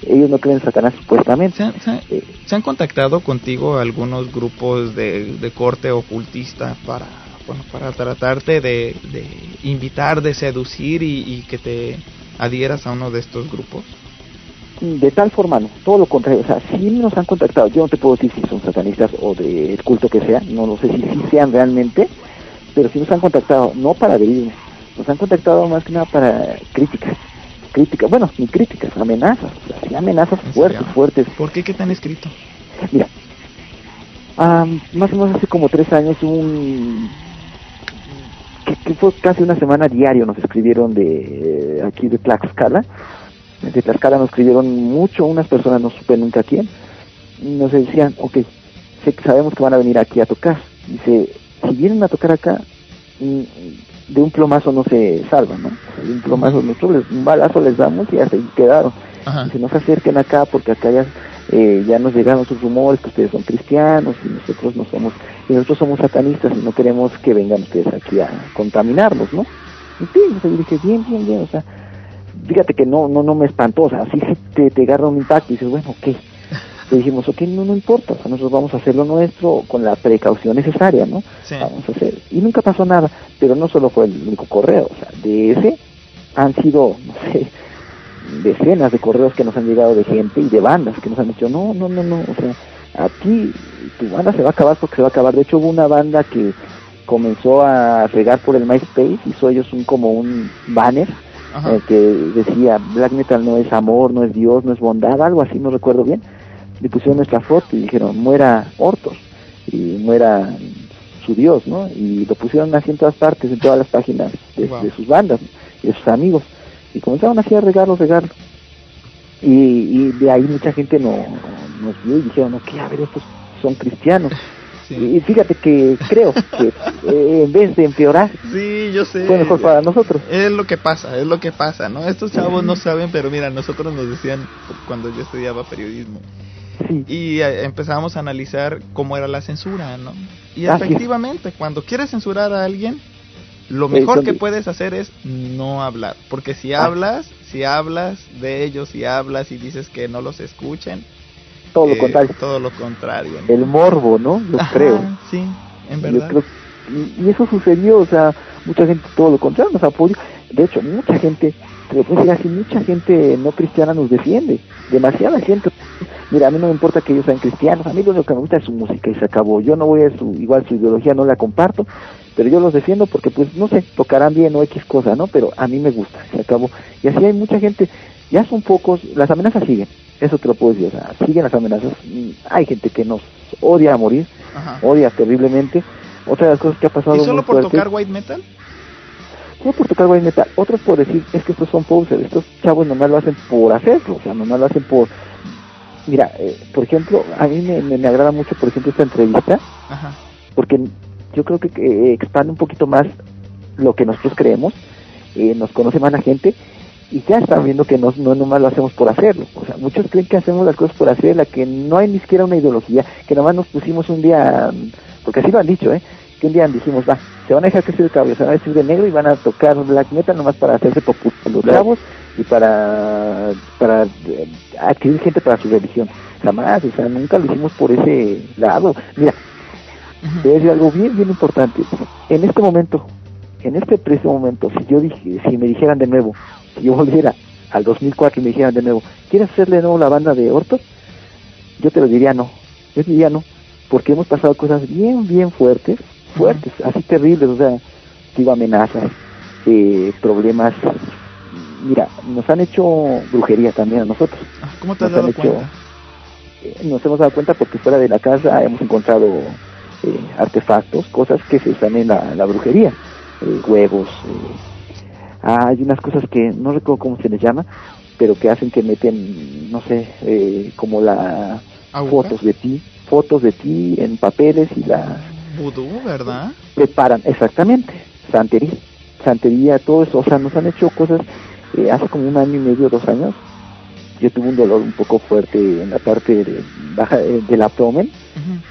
Ellos no creen en Satanás supuestamente. ¿Se, se, han contactado contigo algunos grupos de, de corte ocultista para, bueno, para tratarte de, de invitar, de seducir y, y que te adhieras a uno de estos grupos? De tal forma no, todo lo contrario, o sea, si nos han contactado, yo no te puedo decir si son satanistas o del culto que sea, no lo sé si sí sean realmente, pero si nos han contactado, no para adherirnos, nos han contactado más que nada para críticas, críticas, bueno, ni críticas, amenazas, o sea, amenazas fuertes, fuertes. ¿Por qué? ¿Qué te han escrito? Mira, más o menos hace como tres años un que, fue casi una semana diario nos escribieron de aquí de Tlaxcala de Tlaxcala nos escribieron mucho, unas personas no supe nunca quién, y nos decían, ok, sabemos que van a venir aquí a tocar. Dice, si vienen a tocar acá, mm, de un plomazo no se salvan, ¿no? De un plomazo, nosotros un balazo les damos y ya se quedaron. Dice, no se acerquen acá porque acá ya, eh, ya nos llegaron sus rumores que ustedes son cristianos y nosotros no somos, y nosotros somos satanistas y no queremos que vengan ustedes aquí a contaminarnos, ¿no? Y sí, yo dije, bien, bien, bien, o sea, fíjate que no no no me espantó, o sea, así te, te agarra un impacto y dices, bueno, ¿qué? le dijimos, ok, no, no importa, o sea, nosotros vamos a hacer lo nuestro con la precaución necesaria, ¿no? Sí. Vamos a hacer. Y nunca pasó nada, pero no solo fue el único correo, o sea, de ese han sido, no sé, decenas de correos que nos han llegado de gente y de bandas que nos han dicho, no, no, no, no, o sea, aquí tu banda se va a acabar porque se va a acabar. De hecho, hubo una banda que comenzó a regar por el MySpace, hizo ellos un como un banner Ajá. eh, que decía black metal no es amor, no es Dios, no es bondad, algo así, no recuerdo bien. Le pusieron nuestra foto y dijeron muera Hortos y muera su Dios, ¿no? Y lo pusieron así en todas partes, en todas las páginas de, Wow. de sus bandas y de sus amigos. Y comenzaron así a regarlo, regarlo. Y, y de ahí mucha gente no, nos vio y dijeron, no, que a ver, estos son cristianos. Sí. Y fíjate que creo que eh, en vez de empeorar, Sí, yo sé. fue mejor para nosotros. Es lo que pasa, es lo que pasa, ¿no? Estos chavos no saben, pero mira, nosotros nos decían cuando yo estudiaba periodismo Sí, y eh, empezamos a analizar cómo era la censura, ¿no? Y efectivamente, cuando quieres censurar a alguien, lo mejor que de- puedes hacer es no hablar, porque si Ah. hablas, si hablas de ellos, si hablas y dices que no los escuchen, todo eh, lo contrario. todo lo contrario. ¿no? El morbo, ¿no? Yo Ajá, creo. Sí, en Yo verdad. creo- y, y eso sucedió, o sea, mucha gente todo lo contrario nos apoyó. De hecho, mucha gente, te puedo así, mucha gente no cristiana nos defiende. Demasiada gente. Mira, a mí no me importa que ellos sean cristianos, a mí lo único que me gusta es su música y se acabó. Yo no voy a su, igual su ideología no la comparto, pero yo los defiendo porque pues, no sé, tocarán bien o X cosa, ¿no? Pero a mí me gusta, se acabó. Y así hay mucha gente, ya son pocos, las amenazas siguen, eso te lo puedo decir, o sea, siguen las amenazas. Mm, Hay gente que nos odia a morir, Ajá. odia terriblemente. Otra de las cosas que ha pasado ¿Y solo por fuerte, tocar white metal? no por tocar white metal, otros por decir, es que estos son posers, estos chavos nomás lo hacen por hacerlo, o sea, nomás lo hacen por... Mira, eh, por ejemplo, a mí me, me, me agrada mucho, por ejemplo, esta entrevista, Ajá. porque yo creo que eh, expande un poquito más lo que nosotros creemos, eh, nos conoce más la gente y ya están viendo que no, no nomás lo hacemos por hacerlo. O sea, muchos creen que hacemos las cosas por hacerla, que no hay ni siquiera una ideología, que nomás nos pusimos un día, porque así lo han dicho, ¿eh? que un día dijimos, va, se van a dejar crecer el cabello, se van a vestir de negro y van a tocar black metal nomás para hacerse populares los chavos y para, para eh, adquirir gente para su religión. Jamás, o sea, nunca lo hicimos por ese lado. Mira, te voy a decir algo bien, bien importante. En este momento, en este preciso momento, si yo dije, si me dijeran de nuevo, si yo volviera al 2004 y me dijeran de nuevo, ¿quieres hacerle de nuevo la banda de Hortos? Yo te lo diría no. Yo te diría no, porque hemos pasado cosas bien, bien fuertes, fuertes, así terribles, o sea, digo amenazas, eh, problemas. Mira, nos han hecho brujería también a nosotros. Ah, ¿Cómo te has Nos dado hecho- cuenta? Eh, nos hemos dado cuenta porque fuera de la casa hemos encontrado eh, artefactos, cosas que se usan en la, la brujería, eh, huevos. eh. Ah, hay unas cosas que no recuerdo cómo se les llama, pero que hacen que meten, no sé, eh, como la fotos de ti, fotos de ti en papeles y las Vudú, ¿verdad? preparan, exactamente, santería, santería, todo eso, o sea, nos han hecho cosas, eh, hace como un año y medio, dos años, yo tuve un dolor un poco fuerte en la parte de- baja eh, del abdomen.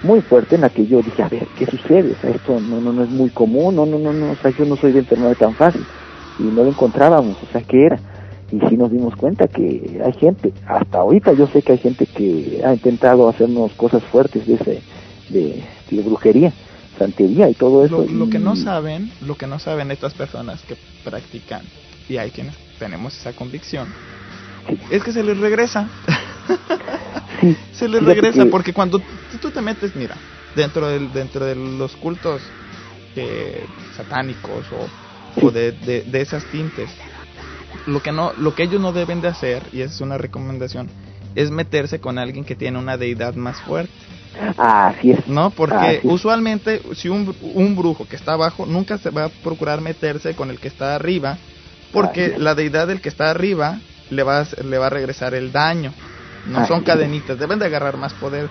Muy fuerte, en la que yo dije, a ver, ¿qué sucede? O sea, esto no, no, no es muy común, no, no, no, no, o sea, yo no soy de enfermedad tan fácil, y no lo encontrábamos, o sea, ¿qué era? Y sí nos dimos cuenta que hay gente, hasta ahorita yo sé que hay gente que ha intentado hacernos cosas fuertes de ese, de, de brujería, santería y todo eso. Lo, lo que no saben, lo que no saben estas personas que practican, y hay quienes tenemos esa convicción, Sí. es que se les regresa. Sí, se les regresa que- porque cuando tú- te metes, mira, dentro del dentro de los cultos eh, satánicos o, o de, de, de esas tintes, lo que no lo que ellos no deben de hacer y esa es una recomendación es meterse con alguien que tiene una deidad más fuerte, Así es. ¿no? Porque Así es. usualmente si un, un brujo que está abajo nunca se va a procurar meterse con el que está arriba, porque la deidad del que está arriba le va a, le va a regresar el daño. No son cadenitas, deben de agarrar más poder.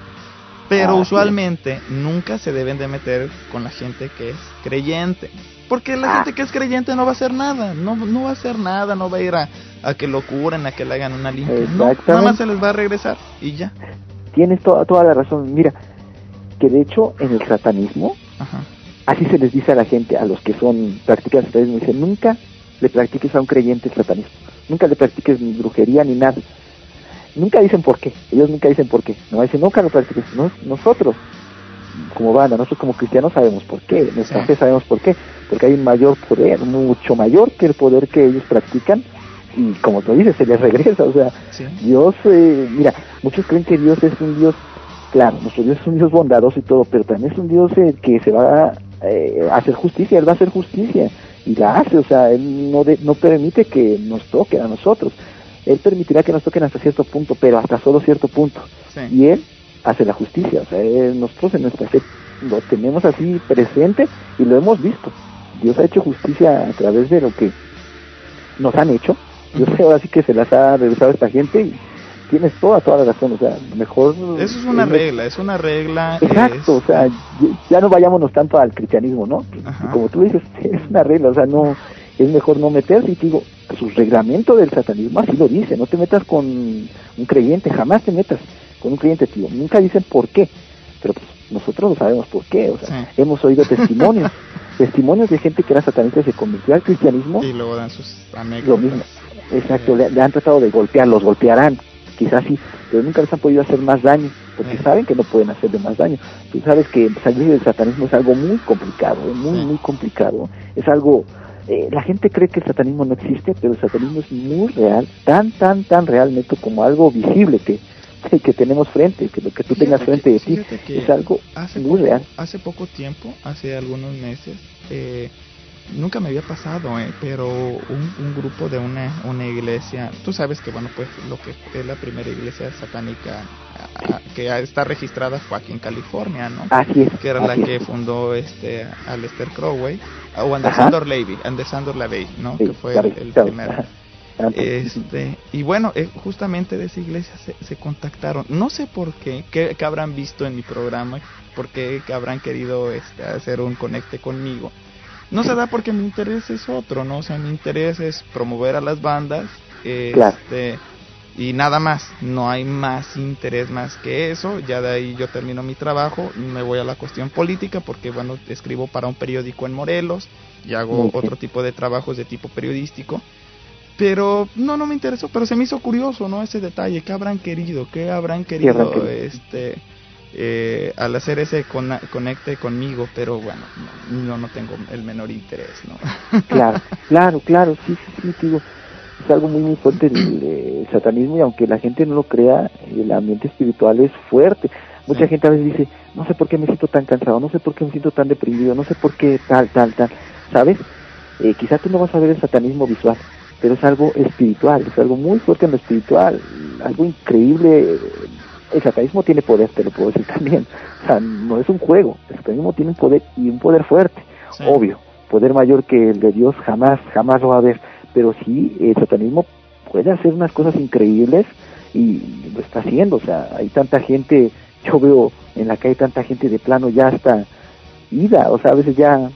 Pero usualmente nunca se deben de meter con la gente que es creyente. Porque la Ah. gente que es creyente no va a hacer nada, no, no va a hacer nada, no va a ir a, a que lo curen, a que le hagan una limpia. No, nada más se les va a regresar y ya. Tienes toda, toda la razón. Mira, que de hecho en el satanismo, Ajá. así se les dice a la gente, a los que son practican satanismo, dice, nunca le practiques a un creyente el satanismo, nunca le practiques ni brujería ni nada. Nunca dicen por qué, ellos nunca dicen por qué, no dicen nunca lo practiques, no, nosotros como banda, nosotros como cristianos sabemos por qué, nuestra fe sabemos por qué, porque hay un mayor poder, mucho mayor que el poder que ellos practican. Y como tú dices, se les regresa, o sea, Dios, eh, mira, muchos creen que Dios es un Dios, claro, nuestro Dios es un Dios bondadoso y todo, pero también es un Dios eh, que se va eh, a hacer justicia, Él va a hacer justicia y la hace, o sea, Él no, no permite que nos toquen a nosotros, Él permitirá que nos toquen hasta cierto punto, pero hasta solo cierto punto, y Él hace la justicia, o sea, nosotros en nuestra fe lo tenemos así presente y lo hemos visto, Dios ha hecho justicia a través de lo que nos han hecho. Yo sé ahora sí que se las ha regresado esta gente y tienes toda, toda la razón, o sea, mejor... Eso es una regla, es una regla... Exacto, o sea, ya no vayámonos tanto al cristianismo, ¿no? Como tú dices, es una regla, o sea, no, es mejor no meterse, y digo, su reglamento del satanismo así lo dice, no te metas con un creyente, jamás te metas con un creyente, tío, nunca dicen por qué, pero pues nosotros lo sabemos por qué, o sea, hemos oído testimonios, testimonios de gente que era satanista y se convirtió al cristianismo. Y luego dan sus anécdotas. Lo mismo, Exacto, le, han tratado de golpear, los golpearán, quizás sí, pero nunca les han podido hacer más daño, porque saben que no pueden hacerle más daño. Tú sabes que salir del satanismo es algo muy complicado, muy, muy complicado. Es algo, eh, la gente cree que el satanismo no existe, pero el satanismo es muy real, tan, tan, tan realmente como algo visible que, que tenemos frente, que lo que tú tengas frente de ti, es algo muy real. Hace poco tiempo, hace algunos meses, eh, nunca me había pasado, eh, pero un, grupo de una, una iglesia, tú sabes que, bueno, pues lo que es la primera iglesia satánica que está registrada fue aquí en California, ¿no? Que era la que fundó este Aleister Crowley, o Anderson Levy, Anderson Levy, ¿no? que fue el, primero. Este, y bueno, eh, justamente de esa iglesia se, se, contactaron. No sé por qué, qué, habrán visto en mi programa, por qué habrán querido este, hacer un conecte conmigo no se da porque mi interés es otro, ¿no? O sea, mi interés es promover a las bandas, este, y nada más, no hay más interés más que eso, ya de ahí yo termino mi trabajo, me voy a la cuestión política porque, bueno, escribo para un periódico en Morelos y hago otro tipo de trabajos de tipo periodístico. Pero no, no me interesó, pero se me hizo curioso, ¿no? Ese detalle, ¿qué habrán querido? ¿Qué habrán querido, este, eh, al hacer ese conecte conmigo, pero bueno, no, no tengo el menor interés, ¿no? claro, claro, claro, sí, sí, sí, digo, es algo muy, muy fuerte el, satanismo y aunque la gente no lo crea, el ambiente espiritual es fuerte. Mucha gente a veces dice, no sé por qué me siento tan cansado, no sé por qué me siento tan deprimido, no sé por qué tal, tal, tal, ¿sabes? Eh, quizás tú no vas a ver el satanismo visual, pero es algo espiritual, es algo muy fuerte en lo espiritual, algo increíble el satanismo tiene poder, te lo puedo decir también. O sea, no es un juego. El satanismo tiene un poder y un poder fuerte, obvio. Poder mayor que el de Dios jamás, jamás lo va a haber. Pero sí, el satanismo puede hacer unas cosas increíbles y lo está haciendo. O sea, hay tanta gente, yo veo en la calle tanta gente de plano ya hasta ida. O sea, a veces ya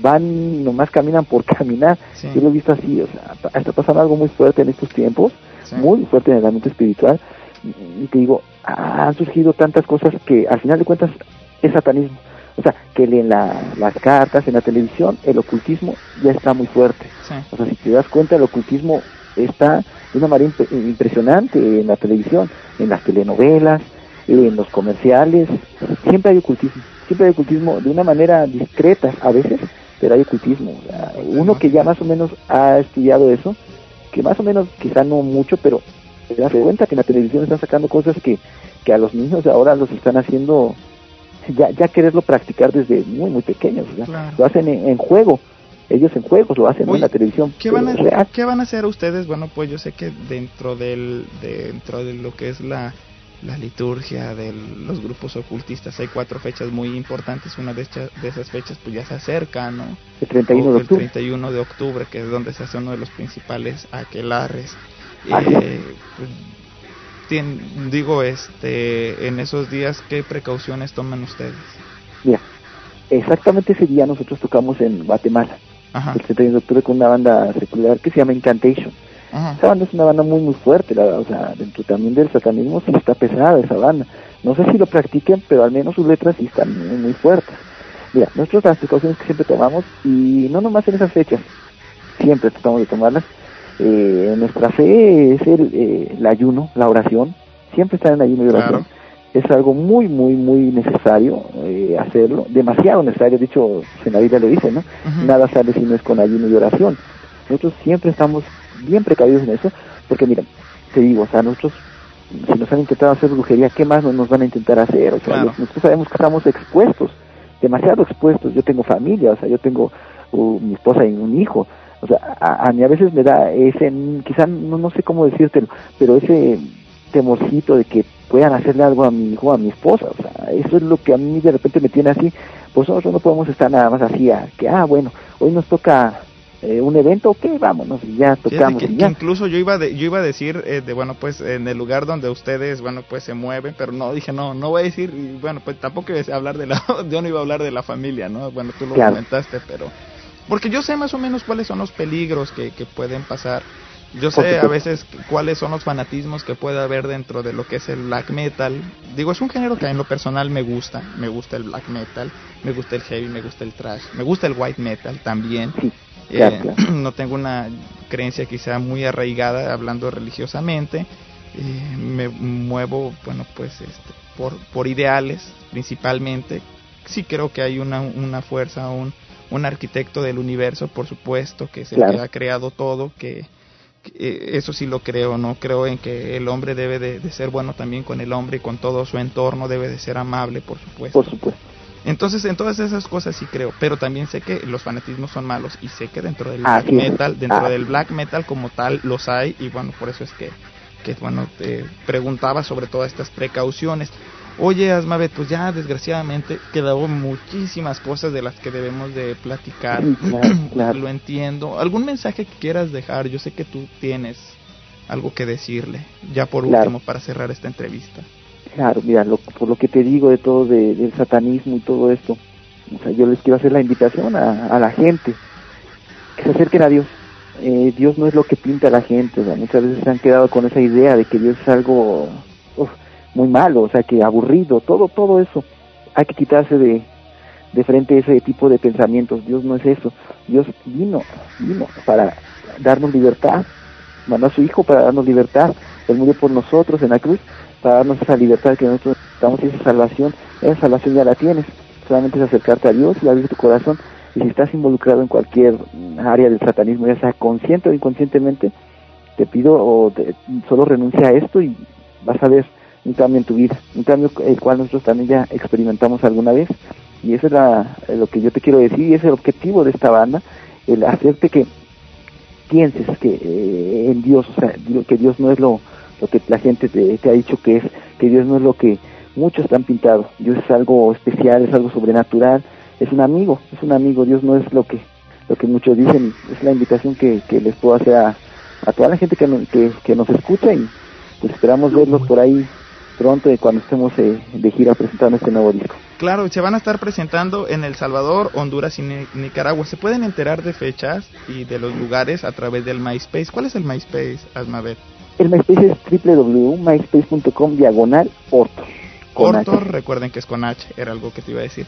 van, nomás caminan por caminar. Yo lo he visto así. O sea, está pasando algo muy fuerte en estos tiempos, muy fuerte en el ámbito espiritual te digo, han surgido tantas cosas que al final de cuentas es satanismo. O sea, que en las cartas, en la televisión, el ocultismo ya está muy fuerte. O sea, si te das cuenta, el ocultismo está de una manera impresionante en la televisión, en las telenovelas, en los comerciales. Siempre hay ocultismo. Siempre hay ocultismo de una manera discreta a veces, pero hay ocultismo. uno que ya más o menos ha estudiado eso, que más o menos, quizá no mucho, pero te das cuenta que en la televisión están sacando cosas que, que a los niños de ahora los están haciendo ya, ya quererlo practicar desde muy, muy pequeños. Lo hacen en, juego. Ellos en juegos lo hacen en la televisión. ¿qué van, a, ¿Qué van a hacer ustedes? Bueno, pues yo sé que dentro, del, dentro de lo que es la, la liturgia de los grupos ocultistas hay cuatro fechas muy importantes. Una de, de esas fechas pues ya se acerca, ¿no? El 31 de octubre. El 31 de octubre, que es donde se hace uno de los principales aquelares. Eh, digo, este, en esos días, ¿qué precauciones toman ustedes? Mira, exactamente ese día nosotros tocamos en Guatemala, el 31 de octubre con una banda secular que se llama Incantation. Esa banda es una banda muy muy fuerte, o sea, dentro también del satanismo sí está pesada esa banda. No sé si lo practiquen, pero al menos sus letras sí están muy, muy fuertes. Mira, nosotros las precauciones que siempre tomamos, y no nomás en esas fechas, siempre tratamos de tomarlas, Eh, nuestra fe es el, eh, el ayuno, la oración, siempre estar en ayuno y oración. Es algo muy, muy, muy necesario eh, hacerlo, demasiado necesario, de hecho, en la Biblia lo dice, ¿no? Nada sale si no es con ayuno y oración. Nosotros siempre estamos bien precavidos en eso, porque mira, te digo, o sea, nosotros, si nos han intentado hacer brujería, ¿qué más nos van a intentar hacer? O sea, nosotros sabemos que estamos expuestos, demasiado expuestos. Yo tengo familia, o sea, yo tengo uh, mi esposa y un hijo. O sea, a, a mí a veces me da ese, quizá no, no sé cómo decírtelo, pero ese temorcito de que puedan hacerle algo a mi hijo, a mi esposa. O sea, eso es lo que a mí de repente me tiene así. Pues nosotros no podemos estar nada más así, a, que, ah, bueno, hoy nos toca eh, un evento, ok, vámonos, y ya tocamos. Que, y ya. incluso yo iba, de, yo iba a decir, eh, de bueno, pues en el lugar donde ustedes, bueno, pues se mueven, pero no, dije, no, no voy a decir, y bueno, pues tampoco iba a hablar de la, yo no iba a hablar de la familia, ¿no? Bueno, tú lo Claro. comentaste, pero... Porque yo sé más o menos cuáles son los peligros que, que pueden pasar. Yo sé a veces cuáles son los fanatismos que puede haber dentro de lo que es el black metal. Digo, es un género que en lo personal me gusta. Me gusta el black metal, me gusta el heavy, me gusta el trash, me gusta el white metal también. Eh, no tengo una creencia quizá muy arraigada hablando religiosamente. Eh, me muevo, bueno, pues este, por, por ideales principalmente. Sí creo que hay una, una fuerza, un, un arquitecto del universo, por supuesto, que es el Claro. que ha creado todo, que, que, eso sí lo creo, ¿no? Creo en que el hombre debe de, de ser bueno también con el hombre y con todo su entorno, debe de ser amable, por supuesto. Por supuesto. Entonces, en todas esas cosas sí creo, pero también sé que los fanatismos son malos y sé que dentro del black metal, dentro Ah. del black metal como tal los hay y bueno, por eso es que, que bueno, te preguntaba sobre todas estas precauciones. Oye, Asmabet, pues ya desgraciadamente quedaron muchísimas cosas de las que debemos de platicar. Claro, claro. Lo entiendo. ¿Algún mensaje que quieras dejar? Yo sé que tú tienes algo que decirle, ya por Claro. último, para cerrar esta entrevista. Claro, mira, lo- por lo que te digo de todo de- del satanismo y todo esto, o sea, yo les quiero hacer la invitación a, a la gente que se acerquen a Dios. Eh, Dios no es lo que pinta la gente, o sea, muchas veces se han quedado con esa idea de que Dios es algo muy malo, o sea, que aburrido, todo, todo eso. Hay que quitarse de, de frente ese tipo de pensamientos. Dios no es eso. Dios vino, vino para darnos libertad, mandó a su Hijo para darnos libertad. Él murió por nosotros en la cruz para darnos esa libertad que nosotros necesitamos y esa salvación. Esa salvación ya la tienes. Solamente es acercarte a Dios y abrir tu corazón. Y si estás involucrado en cualquier área del satanismo, ya sea consciente o inconscientemente, te pido o te- solo renuncia a esto y vas a ver un cambio en tu vida. Un cambio el cual nosotros también ya experimentamos alguna vez. Y eso es la- lo que yo te quiero decir y es el objetivo de esta banda, el hacerte que pienses que eh, en Dios, o sea, que Dios no es lo, lo que la gente te, ha dicho que es, que Dios no es lo que muchos te han pintado. Dios es algo especial, es algo sobrenatural, es un amigo, es un amigo. Dios no es lo que lo que muchos dicen. Es la invitación que, que les puedo hacer a, a toda la gente que, que, que nos escucha y pues esperamos verlos por ahí pronto cuando estemos eh, de gira presentando este nuevo disco. Claro, se van a estar presentando en El Salvador, Honduras y Ni- Nicaragua. Se pueden enterar de fechas y de los lugares a través del MySpace. ¿Cuál es el MySpace, Asmabet? El MySpace es www.myspace.com diagonal orto. Con Corto, H. recuerden que es con H, era algo que te iba a decir.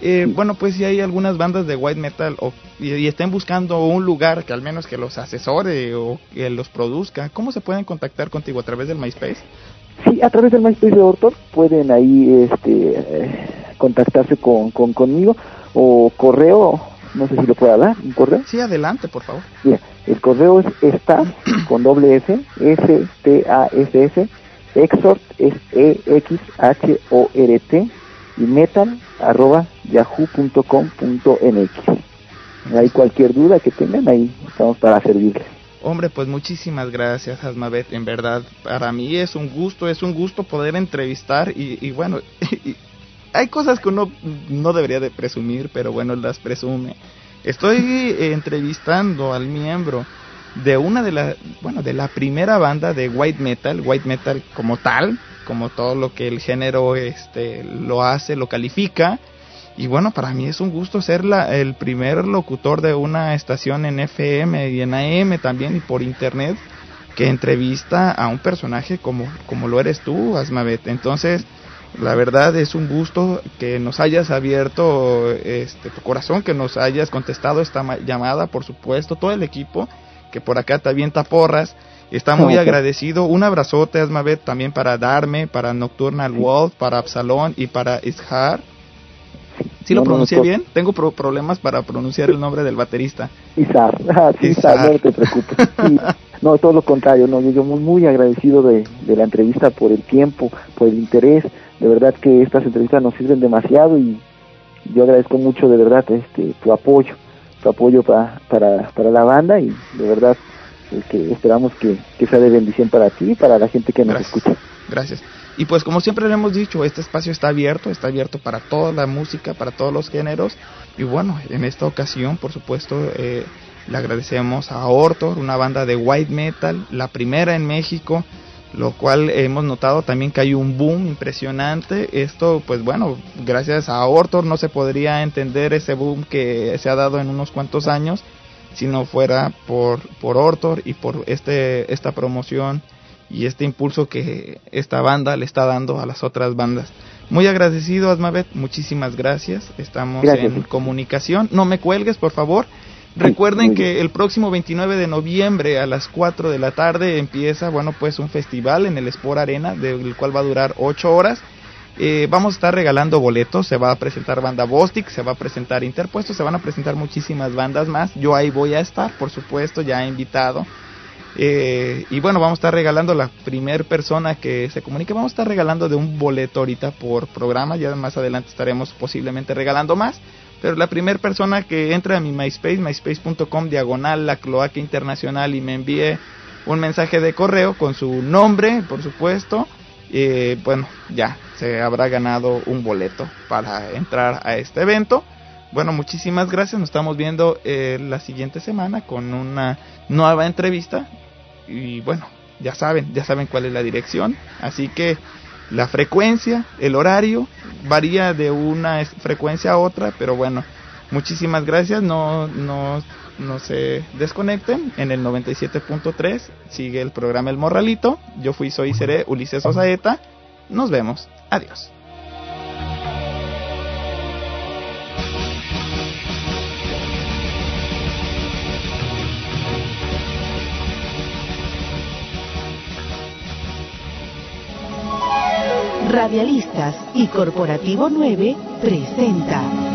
Eh, Bueno, pues si hay algunas bandas de white metal o, y, y estén buscando un lugar que al menos que los asesore o que los produzca, ¿cómo se pueden contactar contigo? ¿A través del MySpace? Sí, a través del MySpace de Ortor pueden ahí este, eh, contactarse con, con conmigo o correo, no sé si lo pueda dar, un correo. Sí, adelante, por favor. Mira, el correo es staff con doble S, S T A S S, exhort es E X H O R T y metal arroba yahoo.com.mx. Hay cualquier duda que tengan ahí, estamos para servirles. Hombre, pues muchísimas gracias, Asmabet. En verdad, para mí es un gusto, es un gusto poder entrevistar y, y bueno, y hay cosas que uno no debería de presumir, pero bueno, las presume. Estoy entrevistando al miembro de una de la, bueno, de la primera banda de white metal, white metal como tal, como todo lo que el género este lo hace, lo califica. Y bueno, para mí es un gusto ser la, el primer locutor de una estación en FM y en AM también y por internet que entrevista a un personaje como, como lo eres tú, Asmabet. Entonces, la verdad es un gusto que nos hayas abierto este, tu corazón, que nos hayas contestado esta ma- llamada, por supuesto, todo el equipo que por acá te avienta porras. Está muy agradecido. Un abrazote, Asmavet, también para Darme, para Nocturnal Wolf, para Absalón y para Ishar. ¿Sí lo pronuncié bien? Tengo problemas para pronunciar el nombre del baterista. Ah, sí, Ishar. no te preocupes. no, todo lo contrario, no, yo muy, muy agradecido de, de la entrevista por el tiempo, por el interés. De verdad que estas entrevistas nos sirven demasiado y yo agradezco mucho de verdad este tu apoyo, tu apoyo para, para, para la banda y de verdad que esperamos que, sea de bendición para ti y para la gente que nos escucha. Gracias. Y pues como siempre le hemos dicho, este espacio está abierto, está abierto para toda la música, para todos los géneros. Y bueno, en esta ocasión, por supuesto, eh, le agradecemos a Ortor, una banda de white metal, la primera en México, lo cual hemos notado también que hay un boom impresionante. Esto, pues bueno, gracias a Ortor no se podría entender ese boom que se ha dado en unos cuantos años si no fuera por, por Ortor y por este, esta promoción y este impulso que esta banda le está dando a las otras bandas. Muy agradecido, Asmavet, muchísimas gracias. Estamos en comunicación. No me cuelgues, por favor. Recuerden que el próximo 29 de noviembre a las 4 de la tarde empieza, bueno, pues un festival en el Sport Arena, del cual va a durar 8 horas. Eh, vamos a estar regalando boletos, se va a presentar banda Bostic, se va a presentar Interpuesto, se van a presentar muchísimas bandas más. Yo ahí voy a estar, por supuesto, ya he invitado. Eh, y bueno, vamos a estar regalando la primer persona que se comunique. Vamos a estar regalando de un boleto ahorita por programa. Ya más adelante estaremos posiblemente regalando más. Pero la primera persona que entre a mi MySpace, myspace.com diagonal la cloaca internacional y me envíe un mensaje de correo con su nombre, por supuesto, eh, bueno, ya se habrá ganado un boleto para entrar a este evento. Bueno, muchísimas gracias. Nos estamos viendo eh, la siguiente semana con una nueva entrevista. Y bueno, ya saben, ya saben cuál es la dirección. Así que la frecuencia, el horario, varía de una frecuencia a otra. Pero bueno, muchísimas gracias. No, no, no se desconecten. En el 97.3 sigue el programa El Morralito. Yo fui, soy y seré Ulises Osaeta. Nos vemos. Adiós. Radialistas y Corporativo 9 presenta.